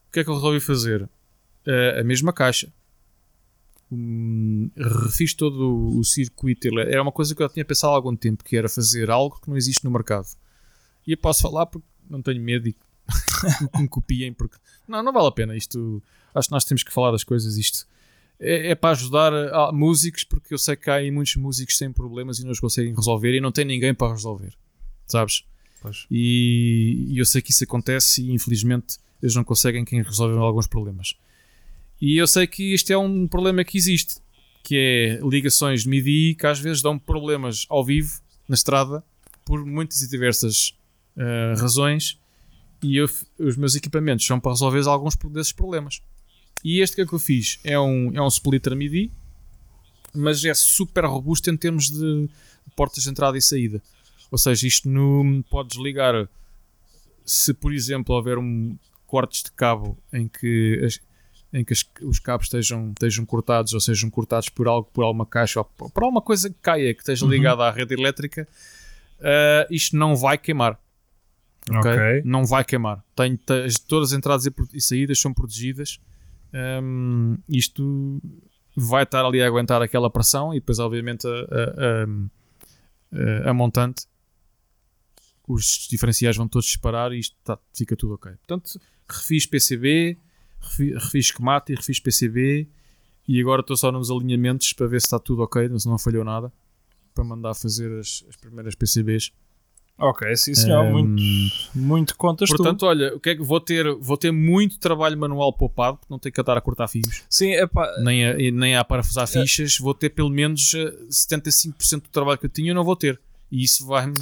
O que é que eu resolvi fazer? Uh, a mesma caixa um, refiz todo o circuito. Era uma coisa que eu tinha pensado há algum tempo, que era fazer algo que não existe no mercado. E eu posso falar porque não tenho medo e que me copiem, porque não, não vale a pena. Isto acho que nós temos que falar das coisas. Isto é, é para ajudar a, a, músicos, porque eu sei que há aí muitos músicos que têm problemas e não os conseguem resolver e não tem ninguém para resolver, sabes? E, e, eu sei que isso acontece e infelizmente eles não conseguem quem resolver alguns problemas. E eu sei que isto é um problema que existe, que é ligações MIDI que às vezes dão problemas ao vivo, na estrada, por muitas e diversas uh, razões. E eu, os meus equipamentos são para resolver alguns desses problemas. E este que é que eu fiz é um, é um splitter MIDI, mas é super robusto em termos de portas de entrada e saída. Ou seja, isto no, podes ligar se, por exemplo, houver um cortes de cabo em que em que os cabos estejam, estejam cortados ou sejam cortados por algo, por alguma caixa ou por alguma coisa que caia, que esteja uhum. ligada uhum. à rede elétrica, uh, isto não vai queimar. Okay? okay? Não vai queimar. Tem, tem, todas as entradas e saídas são protegidas. Um, isto vai estar ali a aguentar aquela pressão e depois, obviamente, a, a, a, a montante. Os diferenciais vão todos disparar e isto tá, fica tudo ok. Portanto, refiz PCB, refiz, schematic, refiz PCB e agora estou só nos alinhamentos para ver se está tudo ok, se não falhou nada, para mandar fazer as, as primeiras PCBs. Ok, sim senhor, um, muito, muito contas Portanto, tu. olha, o que é que vou ter? Vou ter muito trabalho manual poupado, porque não tenho que andar a cortar fios. Sim, epá, nem, a, nem a parafusar é, fichas, vou ter pelo menos 75% eh, do trabalho que eu tinha, eu não vou ter. E isso vai-me.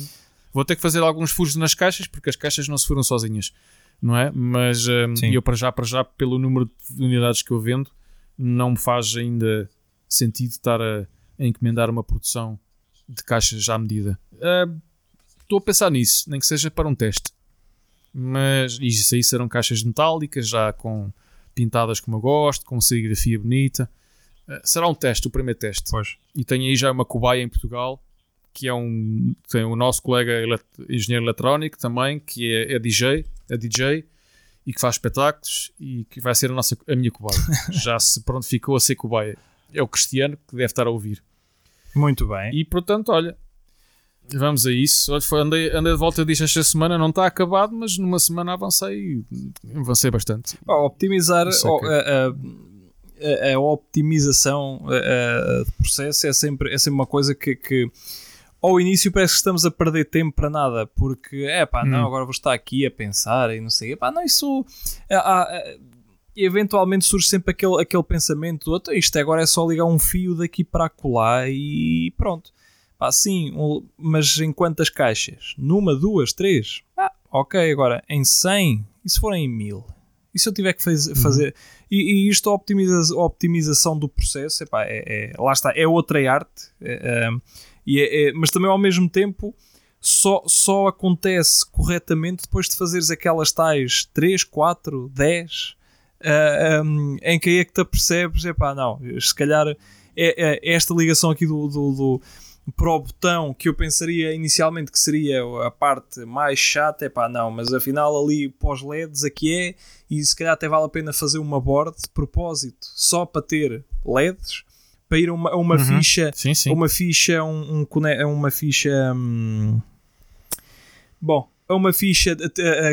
Vou ter que fazer alguns furos nas caixas, porque as caixas não se foram sozinhas, não é? Mas um, eu, para já, para já, pelo número de unidades que eu vendo, não me faz ainda sentido estar a, a encomendar uma produção de caixas à medida. Uh, estou a pensar nisso, nem que seja para um teste. Mas isso aí serão caixas metálicas, já com pintadas como eu gosto, com serigrafia bonita. Uh, será um teste, o primeiro teste. Pois. E tenho aí já uma cobaia em Portugal, que é um. Tem o nosso colega engenheiro eletrónico também, que é, é DJ, é DJ e que faz espetáculos e que vai ser a, nossa, a minha cobaia. já se pronto ficou a ser cobaia. É o Cristiano que deve estar a ouvir. Muito bem. E portanto, olha, Vamos a isso. Andei, andei de volta disto esta semana, não está acabado, mas numa semana avancei avancei bastante. Oh, optimizar oh, a, a, a, optimização de processo é sempre, é sempre uma coisa que, que ao início parece que estamos a perder tempo para nada, porque é pá, não, hum. agora vou estar aqui a pensar e não sei, pá, não, isso. eventualmente surge sempre aquele, aquele pensamento: isto agora é só ligar um fio daqui para colar e pronto. Pá, sim, um, mas em quantas caixas? Numa, duas, três? Ah, ok, agora em 100, e se forem em 1000? E se eu tiver que faz, uhum. fazer. E, e isto, a, optimiza, a optimização do processo, epá, é, é, lá está, é outra arte, é, é, é, mas também ao mesmo tempo só, só acontece corretamente depois de fazeres aquelas tais 3, 4, 10, uh, um, em que é que te apercebes, epá, não, se calhar é, é esta ligação aqui do, do, do para o botão que eu pensaria inicialmente que seria a parte mais chata, é pá, não, mas afinal ali pós LEDs aqui é, e se calhar até vale a pena fazer uma board de propósito só para ter LEDs, para ir a uma, uma uhum. ficha, sim, sim. uma ficha, um, um, uma ficha, hum, bom, a uma ficha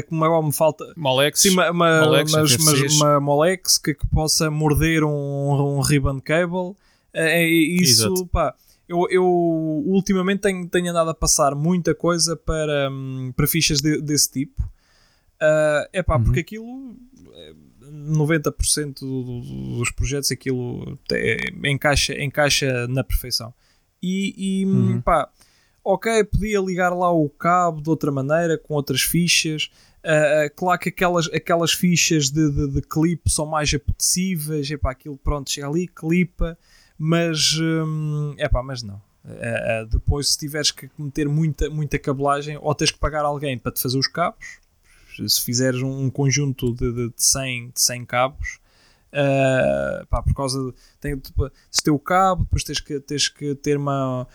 como agora me falta Molex, sim, uma, uma, Molex, mas, mas, uma Molex que, que, possa morder um, um ribbon cable. É, isso, Exato. pá, eu, eu ultimamente tenho, tenho andado a passar muita coisa para, hum, para fichas de, desse tipo. Uh, é pá, uhum. porque aquilo 90% do, dos projetos aquilo é, encaixa, encaixa na perfeição. E, e hum, uhum. pá, ok, podia ligar lá o cabo de outra maneira, com outras fichas. Uh, claro que aquelas, aquelas fichas de, de, de clipe são mais apetecíveis, é pá, aquilo pronto, chega ali, clipa mas é hum, pá, mas não. Uh, uh, depois, se tiveres que meter muita, muita cabelagem, ou tens que pagar alguém para te fazer os cabos, se fizeres um, conjunto de, de, de, 100, de 100 cabos, uh, pá, por causa de. Tem, se tem o cabo, depois tens que, tens que ter uma,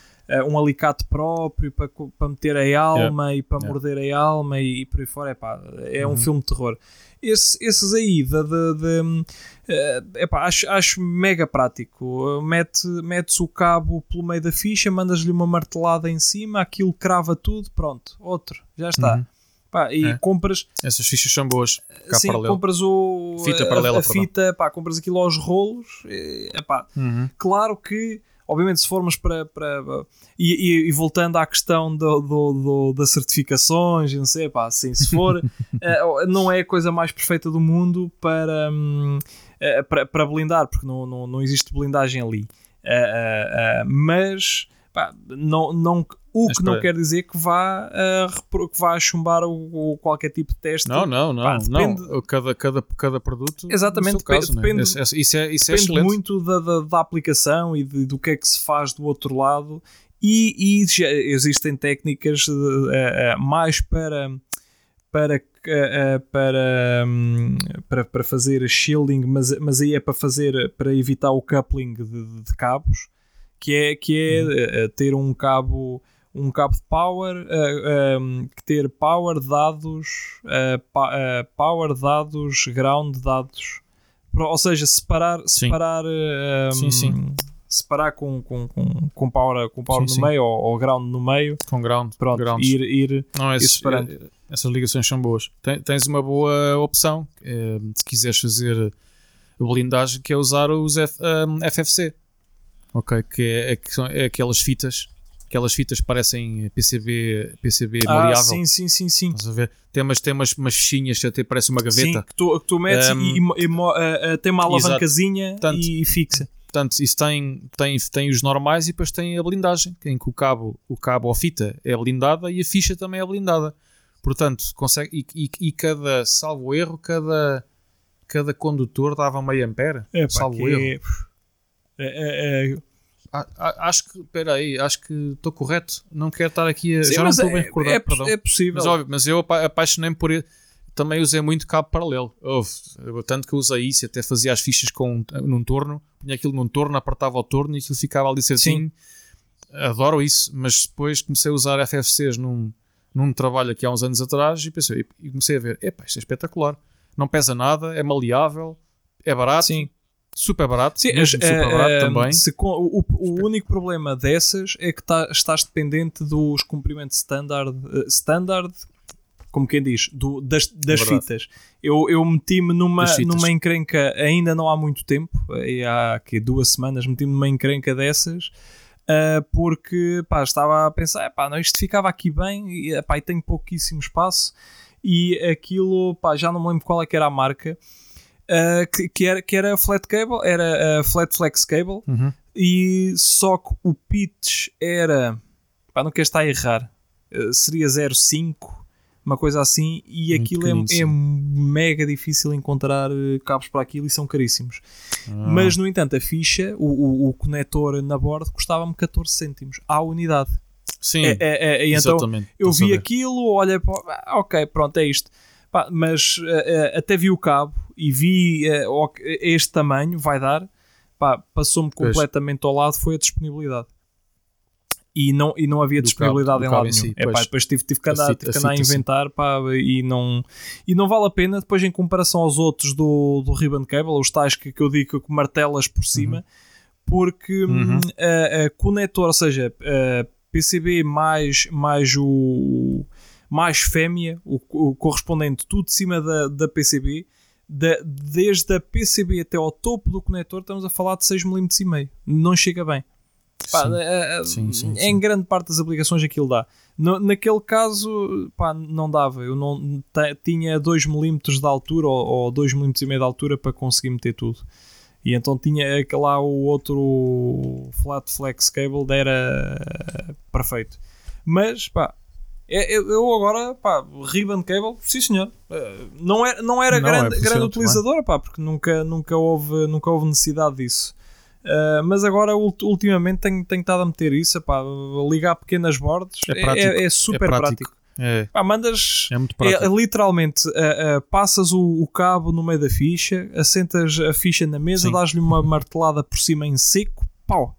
um alicate próprio para, para meter a alma yeah. e para yeah. morder a alma e, e por aí fora. É, pá, é uhum. um filme de terror. Esse, esses aí, de, de, de uh, epá, acho, acho mega prático. Mete, metes o cabo pelo meio da ficha, mandas-lhe uma martelada em cima, aquilo crava tudo, pronto, outro, já está. Uhum. Pá, e é. compras. Essas fichas são boas. Cá sim, paralelo. compras o. Fita paralela, a, a fita, pá, compras aquilo aos rolos. E, epá, uhum. Claro que obviamente se formos para, para e, e, e, voltando à questão do, do, do, das certificações não sei, pá, assim, se for é, não é a coisa mais perfeita do mundo para, um, é, para, para, blindar, porque não, não, não existe blindagem ali é, mas pá, não, não, o que não quer dizer que vá, uh, que vá chumbar o, o, qualquer tipo de teste. Não, não, não. Pá, depende... não. Cada, cada, cada produto. Exatamente, caso, né? depende, né? isso é, isso é, depende muito da, da, da, aplicação e de, do que é que se faz do outro lado. E, e já existem técnicas uh, uh, mais para para, para, um, para, para fazer shielding, mas, mas aí é para fazer para evitar o coupling de, de cabos, que é, que é uhum. ter um cabo um cabo de power, uh, um, que ter power dados, uh, pa, uh, power dados, ground dados. Ou seja, separar, separar, um, sim, sim. separar com, com, com, com power, com power Sim, no meio ou, ou ground no meio. Com ground. Pronto, grounds. ir, ir Não, esses, separando. eh, essas ligações são boas. Ten- Tens uma boa opção eh, se quiseres fazer blindagem, que é usar os F- um, FFC. Ok, que é, é que são- é aquelas fitas, aquelas fitas que parecem PCB, PCB ah, maleável. sim, sim, sim, sim. Estás a ver? Tem umas, tem umas, umas fichinhas que até parece uma Sim, gaveta. que tu, que tu metes Um, e, e- e ah, tem uma alavancazinha Tanto- e fixa. Portanto, isso tem, tem, tem os normais e depois tem a blindagem, em que o cabo, o cabo ou fita é blindada e a ficha também é blindada. Portanto, consegue, e, e, e cada, salvo erro, cada, cada condutor dava meio ampere. É, salvo que erro. é- é- é- A- a- acho que, espera aí, acho que estou correto. Não quero estar aqui a. Sim, já não estou bem é, recordado, é, perdão. é possível. Mas, óbvio, mas eu apa- apaixonei-me por ele. Também usei muito cabo paralelo. Houve, tanto que eu usei isso, até fazia as fichas com, num torno, punha aquilo num torno, apertava o torno e aquilo ficava ali certinho. Adoro isso, mas depois comecei a usar FFCs num, num trabalho aqui há uns anos atrás e pensei, e comecei a ver, epá, isto é espetacular. Não pesa nada, é maleável, é barato, Sim. Super barato, Sim, as- super eh, barato eh, também. se o, o único problema dessas é que tá- estás dependente dos comprimentos standard, eh, standard como quem diz, do- das, das Verdade. fitas. Eu, eu meti-me numa, numa encrenca ainda não há muito tempo, há aqui, duas semanas, meti-me numa encrenca dessas. ah, porque pá, estava a pensar, pá, não, isto ficava aqui bem e, pá, e tenho pouquíssimo espaço e aquilo, pá, já não me lembro qual é que era a marca, ah, que, que era, que era flat cable, era a flat flex cable, Uhum. e só que o pitch era, pá, não quero estar a errar, eh, seria 0,5, uma coisa assim, e Muito aquilo é, é mega difícil encontrar cabos para aquilo e são caríssimos. Ah. Mas, no entanto, a ficha, o, o, o conector na borda, custava-me 14 cêntimos à unidade. Sim, É, é, é, então, exatamente. eu vi saber. aquilo, olha, ok, pronto, é isto. Pá, mas eh, até vi o cabo e vi ok, este tamanho, vai dar. Passou-me Pois. completamente ao lado, foi a disponibilidade. E não, e não havia Do disponibilidade cabo- em lado em si, nenhum. É, pá, pois. depois tive, tive que A andar, fita- tive que a andar a inventar pá, e, não, e não vale a pena depois em comparação aos outros do, do Ribbon Cable, os tais que, que eu digo que martelas por cima, porque hum, Uhum. a, a conector, ou seja, a PCB mais, mais o mais fêmea, o, o correspondente tudo de cima da, da PCB, da- desde a PCB até ao topo do conector, estamos a falar de 6mm e meio. Não chega bem. Pá, Sim. a- a- Sim, sim, Em grande parte das aplicações aquilo dá. No- naquele caso, pá, não dava. Eu não tinha 2mm de altura ou, ou 2mm e meio de altura para conseguir meter tudo. E então tinha aquele lá o outro flat flex cable, era perfeito. Mas, pá, eu eu agora, pá, ribbon cable, sim senhor. Eh, Não era, não era Não, é, grande, funciona grande utilizadora, pá, porque nunca, nunca, houve, nunca houve necessidade disso. Uh, mas agora, ult- ultimamente, tenho, tenho estado a meter isso, pá, ligar pequenas bordas É é, prático, é- é super é prático. prático. É, Pá, mandas, é é, literalmente, uh, uh, passas o, o cabo no meio da ficha, assentas a ficha na mesa, dás-lhe uma martelada por cima em seco, pau,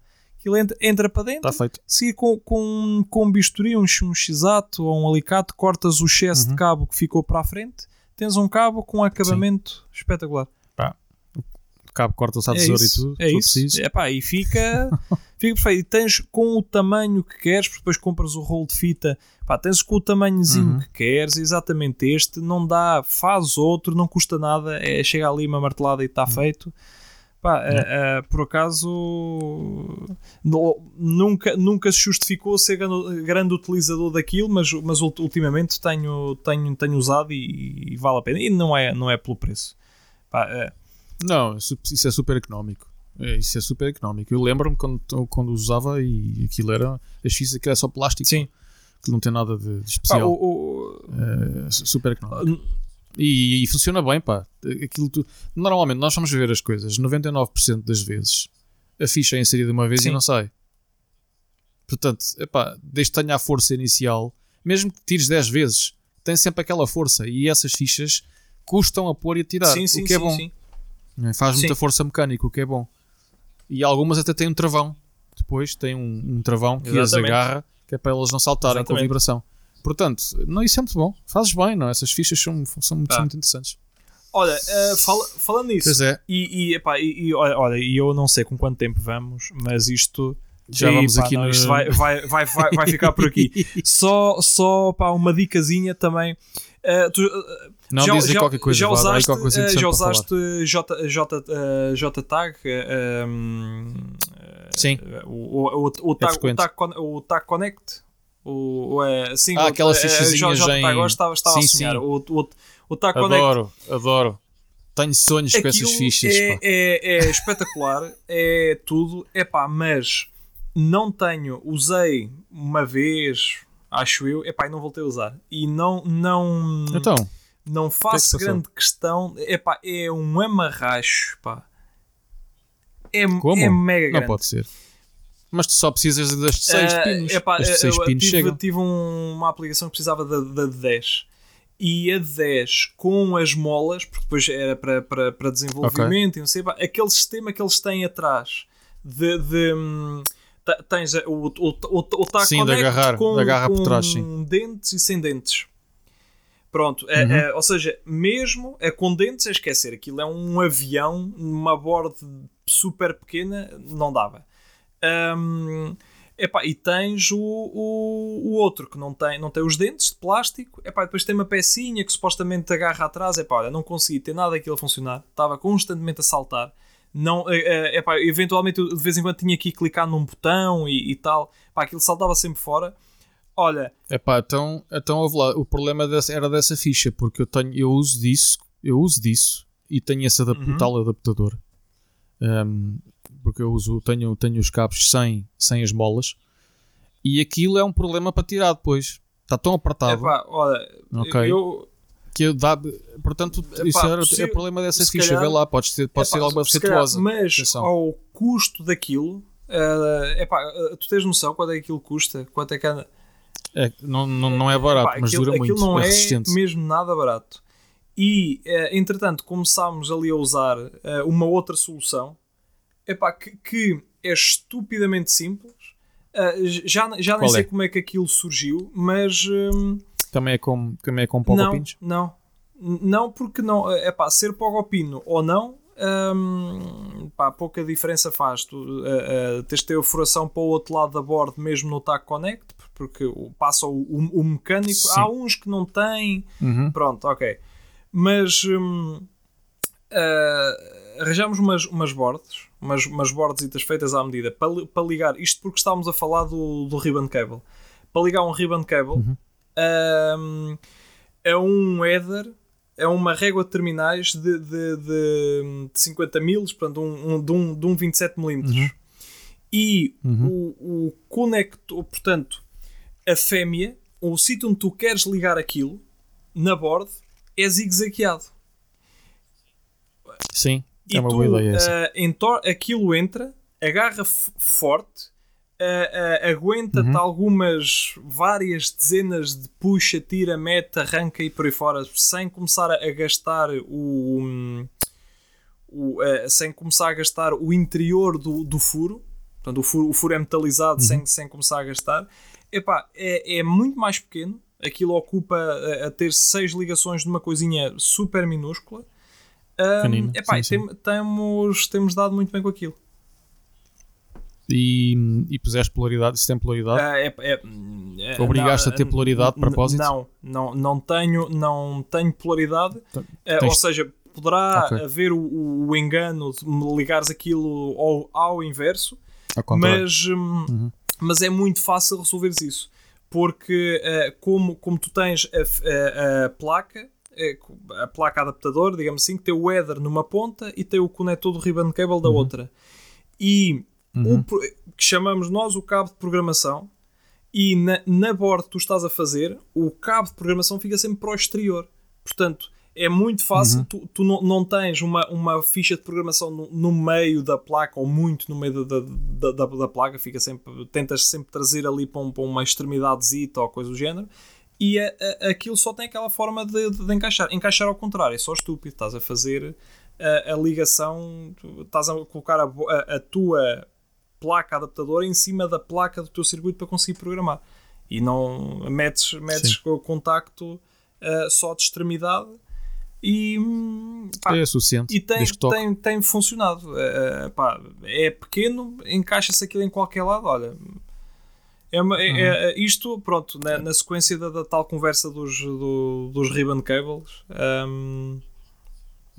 aquilo entra, entra para dentro, Está feito. seguir com, com, com um bisturi, um, um x-ato ou um alicate, cortas o excesso Uhum. de cabo que ficou para a frente, tens um cabo com um acabamento espetacular. O cabo corta-se à É tesoura isso, e tudo. é se isso. preciso. É pá, e fica, fica perfeito. E tens com o tamanho que queres, porque depois compras o rolo de fita, pá, tens com o tamanhozinho Uhum. que queres, exatamente este, não dá, faz outro, não custa nada, é chega ali uma martelada e está Uhum. feito. Pá, eh, eh, por acaso no- nunca, nunca se justificou ser grande, grande utilizador daquilo, mas, mas ult- ultimamente tenho, tenho, tenho usado e, e vale a pena. E não é, não é pelo preço. Pá, eh, Não, isso é super económico. Isso é super económico. Eu lembro-me quando, quando usava e aquilo era. As fichas que era só plástico. sim. Que não tem nada de, de Pá, especial. o- o- É super económico. E, e funciona bem, pá. Aquilo tu- Normalmente nós vamos ver as coisas 99% das vezes. A ficha é inserida uma vez Sim. e não sai. Portanto, epá, desde que tenha a força inicial, mesmo que tires 10 vezes, tem sempre aquela força. E essas fichas custam a pôr e a tirar. sim, sim, o que é sim, bom. Né? Faz muita força mecânica, o que é bom. E algumas até têm um travão. Depois tem um, um travão que as Exatamente. agarra que é para elas não saltarem com a Exatamente. vibração. Portanto, não, isso é muito bom. Fazes bem, não? Essas fichas são, são, muito, são Ah. muito interessantes. Olha, eh, fala- falando nisso, Pois é. e, e, epá, e, e olha, e eu não sei com quanto tempo vamos, mas isto Já Ih, vamos pá, aqui não, no- isto vai, vai, vai, vai, vai ficar por aqui. só só pá, uma dicasinha também. Eh, tu, eh, Não já, já, qualquer coisa. já usaste, qualquer coisa já usaste J, J, eh, JTAG? eh, um, Sim. o, o, o, o, É tag, o, frequente. tag, o Tag Connect? O, o, é, sim, Ah, o- eh, fichazinhas JTAG, em- agora estava, estava Sim, a sonhar. sim. O, o, o Tag Connect Adoro, adoro. Tenho sonhos com essas Aquilo fichas. é, é, é espetacular, é tudo. É pá, mas não tenho, usei uma vez, acho eu, é pá, e não voltei a usar. E não, não, Então, não que é que faço passou? grande questão. É pá, é um amarracho, pá. É, Como? é mega não grande. pode ser. Mas tu só precisas das de 6 Ah, pinos. epá, de 6 eu pinos tive, chegam. tive um- uma aplicação que precisava da, da de 10 e a de 10 com as molas, porque depois era para, para, para desenvolvimento e não sei, pá, aquele sistema que eles têm atrás de. de, hum, Tens o, o, o, o Tac Sim, de agarrar, com, de agarrar por trás, sim. dentes e sem dentes. Pronto, é- Uhum. é, ou seja, mesmo é com dentes a esquecer, aquilo é um avião, uma borda super pequena, não dava. Hum, epá, e tens o, o, o outro que não tem, não tem os dentes de plástico, epá, depois tem uma pecinha que supostamente agarra atrás. Epá, olha, não consegui ter nada daquilo a funcionar, estava constantemente a saltar. Não, eh, eh, epá, eventualmente eu de vez em quando tinha que clicar num botão e, e tal, epá, aquilo saltava sempre fora. Olha, Epá, então, então lá. O problema dessa- era dessa ficha, porque eu tenho, eu uso disso, eu uso disso e tenho esse adap- Uhum. tal adaptador. Um, porque eu uso, tenho, tenho os cabos sem, sem as molas e aquilo é um problema para tirar depois. Está tão apertado epá, olha, Ok. eu, que eu dá. Portanto, isso era, possível- é problema dessa ficha. calhar- Vê lá, pode ser, pode Epá, ser alguma se. Mas Atenção. ao custo daquilo, eh, epá, eh, tu tens noção quanto é que aquilo custa? Quanto é que anda? É, não, não, não é barato, Epá, mas aquilo, dura aquilo muito. não é é, resistente. mesmo nada barato. E, eh, entretanto, começámos ali a usar uma outra solução epá, que, que é estupidamente simples. Eh, já já nem Qual sei é? como é que aquilo surgiu, mas hum, Também é com, também é com não, pogopins? não, N- não, porque não, é pá, ser pogopino ou não, hum, pá, pouca diferença faz. Tu eh, eh, tens de ter a furação para o outro lado da borda, mesmo no TAC Connect, porque passa o, o- o mecânico. Sim. Há uns que não têm, Uhum. pronto, ok. Mas hum, eh, arranjamos umas, umas bordas, umas, umas bordas feitas à medida para, para ligar, isto porque estávamos a falar do, do ribbon cable. Para ligar um ribbon cable Uhum. hum, é um header, é uma régua de terminais de, de, de, de 50 mil, portanto, um, um- de, um, de um 27 milímetros. Uhum. E Uhum. o, o conector, portanto, a fêmea, o sítio onde tu queres ligar aquilo, na borda, é zigue-zagueado. Sim, E é tu, ah, entor- aquilo entra, agarra forte, ah, ah, aguenta-te Uhum. algumas, várias dezenas de puxa, tira, mete, arranca e por aí fora, sem começar a, gastar o. hum, o, sem começar a gastar o interior do, do furo. Portanto, o furo, o furo é metalizado Uhum. sem, sem começar a gastar. Epá, é, é muito mais pequeno. Aquilo ocupa a, a ter seis ligações de uma coisinha super minúscula. Um, epá, sim, sim. tem- temos, temos dado muito bem com aquilo. E, e puseste polaridade, isso tem polaridade? Ah, é- é- é- Obrigaste não, a ter polaridade de propósito? Não, não, não tenho, não tenho polaridade. Tens- Ou seja, poderá Ok. haver o, o engano de me ligares aquilo ao, ao inverso, mas, hum, Uhum. mas é muito fácil resolveres isso. Porque ah, como, como tu tens a, a- a placa, eh, a placa adaptador, digamos assim, que tem o header numa ponta e tem o conector do ribbon cable da outra. E Uhum. o que chamamos nós o cabo de programação e na, na borda que tu estás a fazer, o cabo de programação fica sempre para o exterior. Portanto, é muito fácil, tu, tu não, não tens uma, uma ficha de programação no, no meio da placa ou muito no meio da, da, da, da placa, fica sempre, tentas sempre trazer ali para, um- para uma extremidadezita ou coisa do género. E a- a- aquilo só tem aquela forma de, de encaixar. Encaixar ao contrário, é só estúpido. Estás a fazer a, a ligação, estás a colocar a tua placa adaptadora em cima da placa do teu circuito para conseguir programar. E não metes, metes o contacto uh, só de extremidade e hum, pá, é suficiente. E tem, tem, tem funcionado. Uh, pá, é pequeno, encaixa-se aquilo em qualquer lado. Olha, é, uma, é, uhum. é, é isto, pronto, na, na sequência da, da, tal conversa dos, do, dos ribbon cables. Um,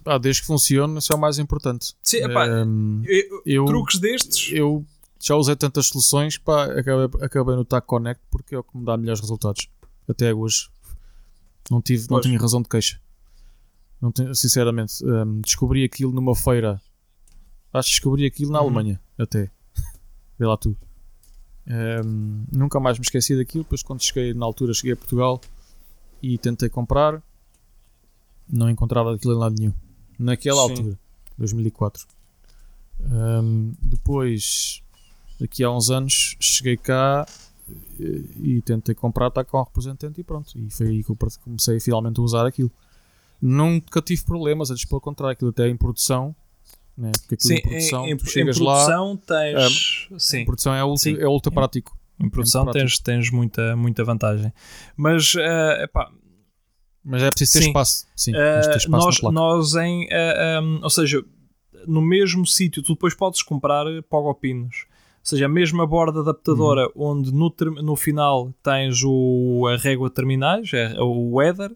ah, desde que funcione, isso é o mais importante. Sim, epá, um, eu, truques destes. Eu já usei tantas soluções, pá, acabei, acabei no TAC Connect porque é o que me dá melhores resultados. Até hoje. Não, tive, não tinha razão de queixa. Não tenho, sinceramente, um, descobri aquilo numa feira. Acho que descobri aquilo na uhum. Alemanha, até. Vê lá tu. Um, nunca mais me esqueci daquilo. Depois, quando cheguei na altura, cheguei a Portugal e tentei comprar, não encontrava aquilo em lado nenhum. Naquela Sim. altura, 2004. Um, depois, daqui a uns anos, cheguei cá e, e tentei comprar, está com um representante e pronto. E foi aí que eu comecei finalmente a usar aquilo nunca tive problemas, antes pelo contrário, aquilo até em produção. Né? Porque aquilo sim, em produção, em, em, chegas em produção lá, tens. Um, sim. Em produção é ultra, é ultra prático. Em produção é tens, tens muita, muita vantagem. Mas, uh, epá, mas é preciso ter sim. espaço. Sim, uh, ter espaço nós, nós em. Uh, eh, um, ou seja, no mesmo sítio, tu depois podes comprar pogopinos. Ou seja, a mesma borda adaptadora uhum. onde no, no final tens o, a régua terminais, é, o weather,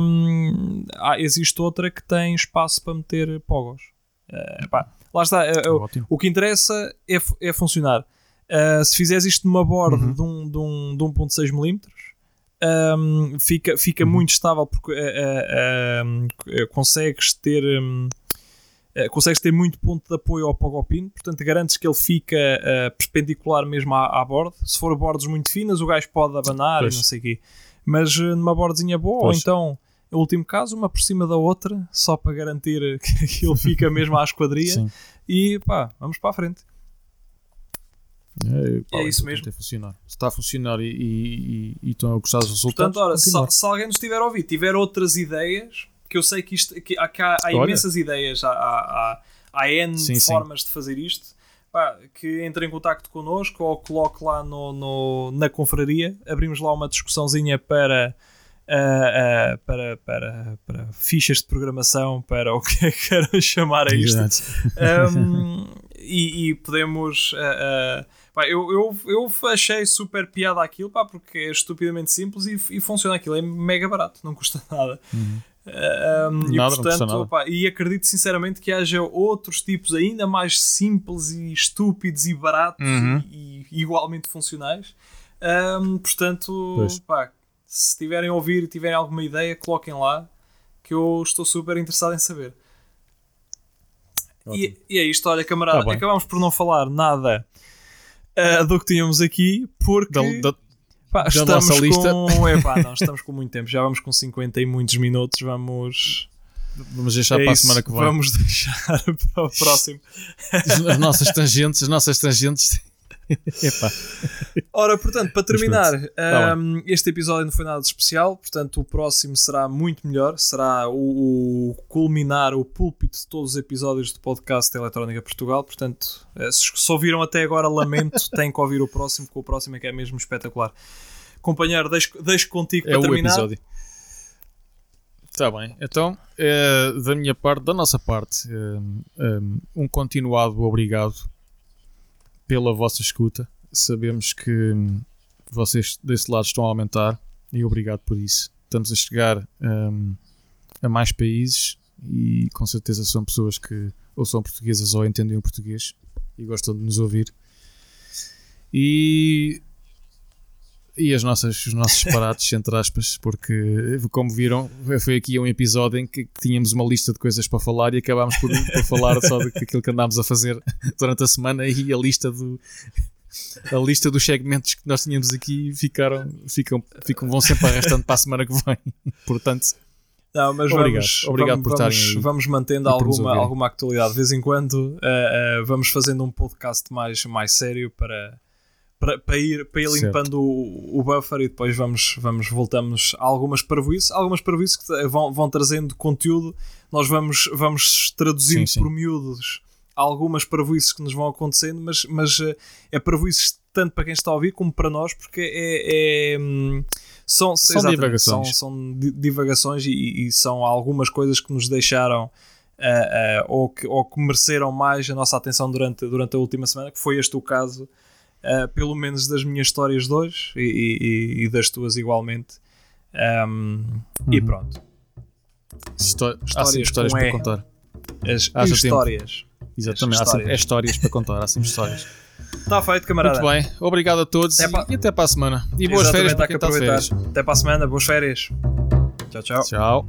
um, ah, existe outra que tem espaço para meter pogos. Uh, pá, lá está. É, é, o que interessa é, é funcionar. Uh, se fizeres isto numa borda uhum. de, um, de, um, de 1.6mm, um, fica, fica uhum. muito estável porque uh, consegues ter. Um, consegues ter muito ponto de apoio ao pogopino, portanto garantes que ele fica perpendicular mesmo à, à borda. Se for bordas muito finas, o gajo pode abanar pois. e não sei o quê mas eh, numa bordezinha boa, pois. ou então, no último caso, uma por cima da outra, só para garantir que aquilo fica mesmo à esquadria. Sim. E pá, vamos para a frente. É, pá, é isso mesmo. Funcionar. Se está a funcionar e, e, e, estão a gostar dos resultados. Portanto, ora, se, se, alguém nos tiver a ouvir, tiver outras ideias, que eu sei que, isto, que há, há, há imensas ideias, há, há, há N sim, formas sim. de fazer isto pá, que entre em contato connosco ou coloque lá no, no, na confraria. Abrimos lá uma discussãozinha para, uh, uh, para, para, para fichas de programação, para o que é que quero chamar a isto. Um, e, e, podemos. Uh, pá, eu, eu, eu achei super piada aquilo, pá, porque é estupidamente simples e, e funciona aquilo. É mega barato, não custa nada. Uhum. Um, e, portanto, opa, e acredito sinceramente que haja outros tipos ainda mais simples e estúpidos e baratos uhum. e, e, igualmente funcionais. Um, portanto, pá, se tiverem a ouvir e tiverem alguma ideia, coloquem lá que eu estou super interessado em saber. E, e, é isto, olha, camarada, tá acabamos por não falar nada uh, do que tínhamos aqui porque. Da, da, Pá, estamos nossa lista. Com, epá, não, estamos com muito tempo, já vamos com 50 e muitos minutos, vamos. Vamos deixar é para a semana que vem. Vamos deixar para o próximo. As nossas tangentes, as nossas tangentes Ora, portanto, para terminar, tá um, este episódio não foi nada de especial, portanto, o próximo será muito melhor. Será o, o culminar, o púlpito de todos os episódios do podcast Eletrónica Portugal. Portanto, eh, se só viram até agora, lamento, têm que ouvir o próximo, porque o próximo é que é mesmo espetacular. Companheiro, deixo, deixo contigo é para terminar. Episódio. Está bem, então, é, da minha parte, da nossa parte, é, um continuado obrigado pela vossa escuta. Sabemos que vocês desse lado estão a aumentar e obrigado por isso. Estamos a chegar um, a mais países e com certeza são pessoas que ou são portuguesas ou entendem o português e gostam de nos ouvir. E e as nossas, os nossos disparates, entre aspas, porque, como viram, foi aqui um episódio em que tínhamos uma lista de coisas para falar e acabámos por, por falar só daquilo que andámos a fazer durante a semana e a lista do. A lista dos segmentos que nós tínhamos aqui ficaram, ficam, ficam, vão sempre arrastando para a semana que vem. Portanto, não, mas obrigado, vamos, obrigado vamos, vamos, vamos mantendo alguma, alguma actualidade. De vez em quando uh, uh, vamos fazendo um podcast mais, mais sério para, para, para ir, para ir limpando o, o, buffer e depois vamos, vamos voltamos a algumas parvoices, algumas parvoices que vão, vão trazendo conteúdo, nós vamos, vamos traduzindo sim, sim. por miúdos algumas parvoices que nos vão acontecendo, mas, mas eh, é parvoices tanto para quem está a ouvir como para nós, porque é, é hum, são, são divagações, são, são divagações e, e, são algumas coisas que nos deixaram uh, uh, ou, que, ou que mereceram mais a nossa atenção durante, durante a última semana, que foi este o caso, uh, pelo menos das minhas histórias de hoje e, e, e das tuas igualmente. Um, uhum. E pronto. Histó há histórias para contar. As Acha histórias. Tempo. Exatamente, há sempre, é histórias para contar, há sempre histórias. Está feito, camarada. Muito bem, obrigado a todos até e, e até para a semana. E boas Exatamente, férias para quem está de férias. Até para a semana, boas férias. Tchau, tchau. Tchau.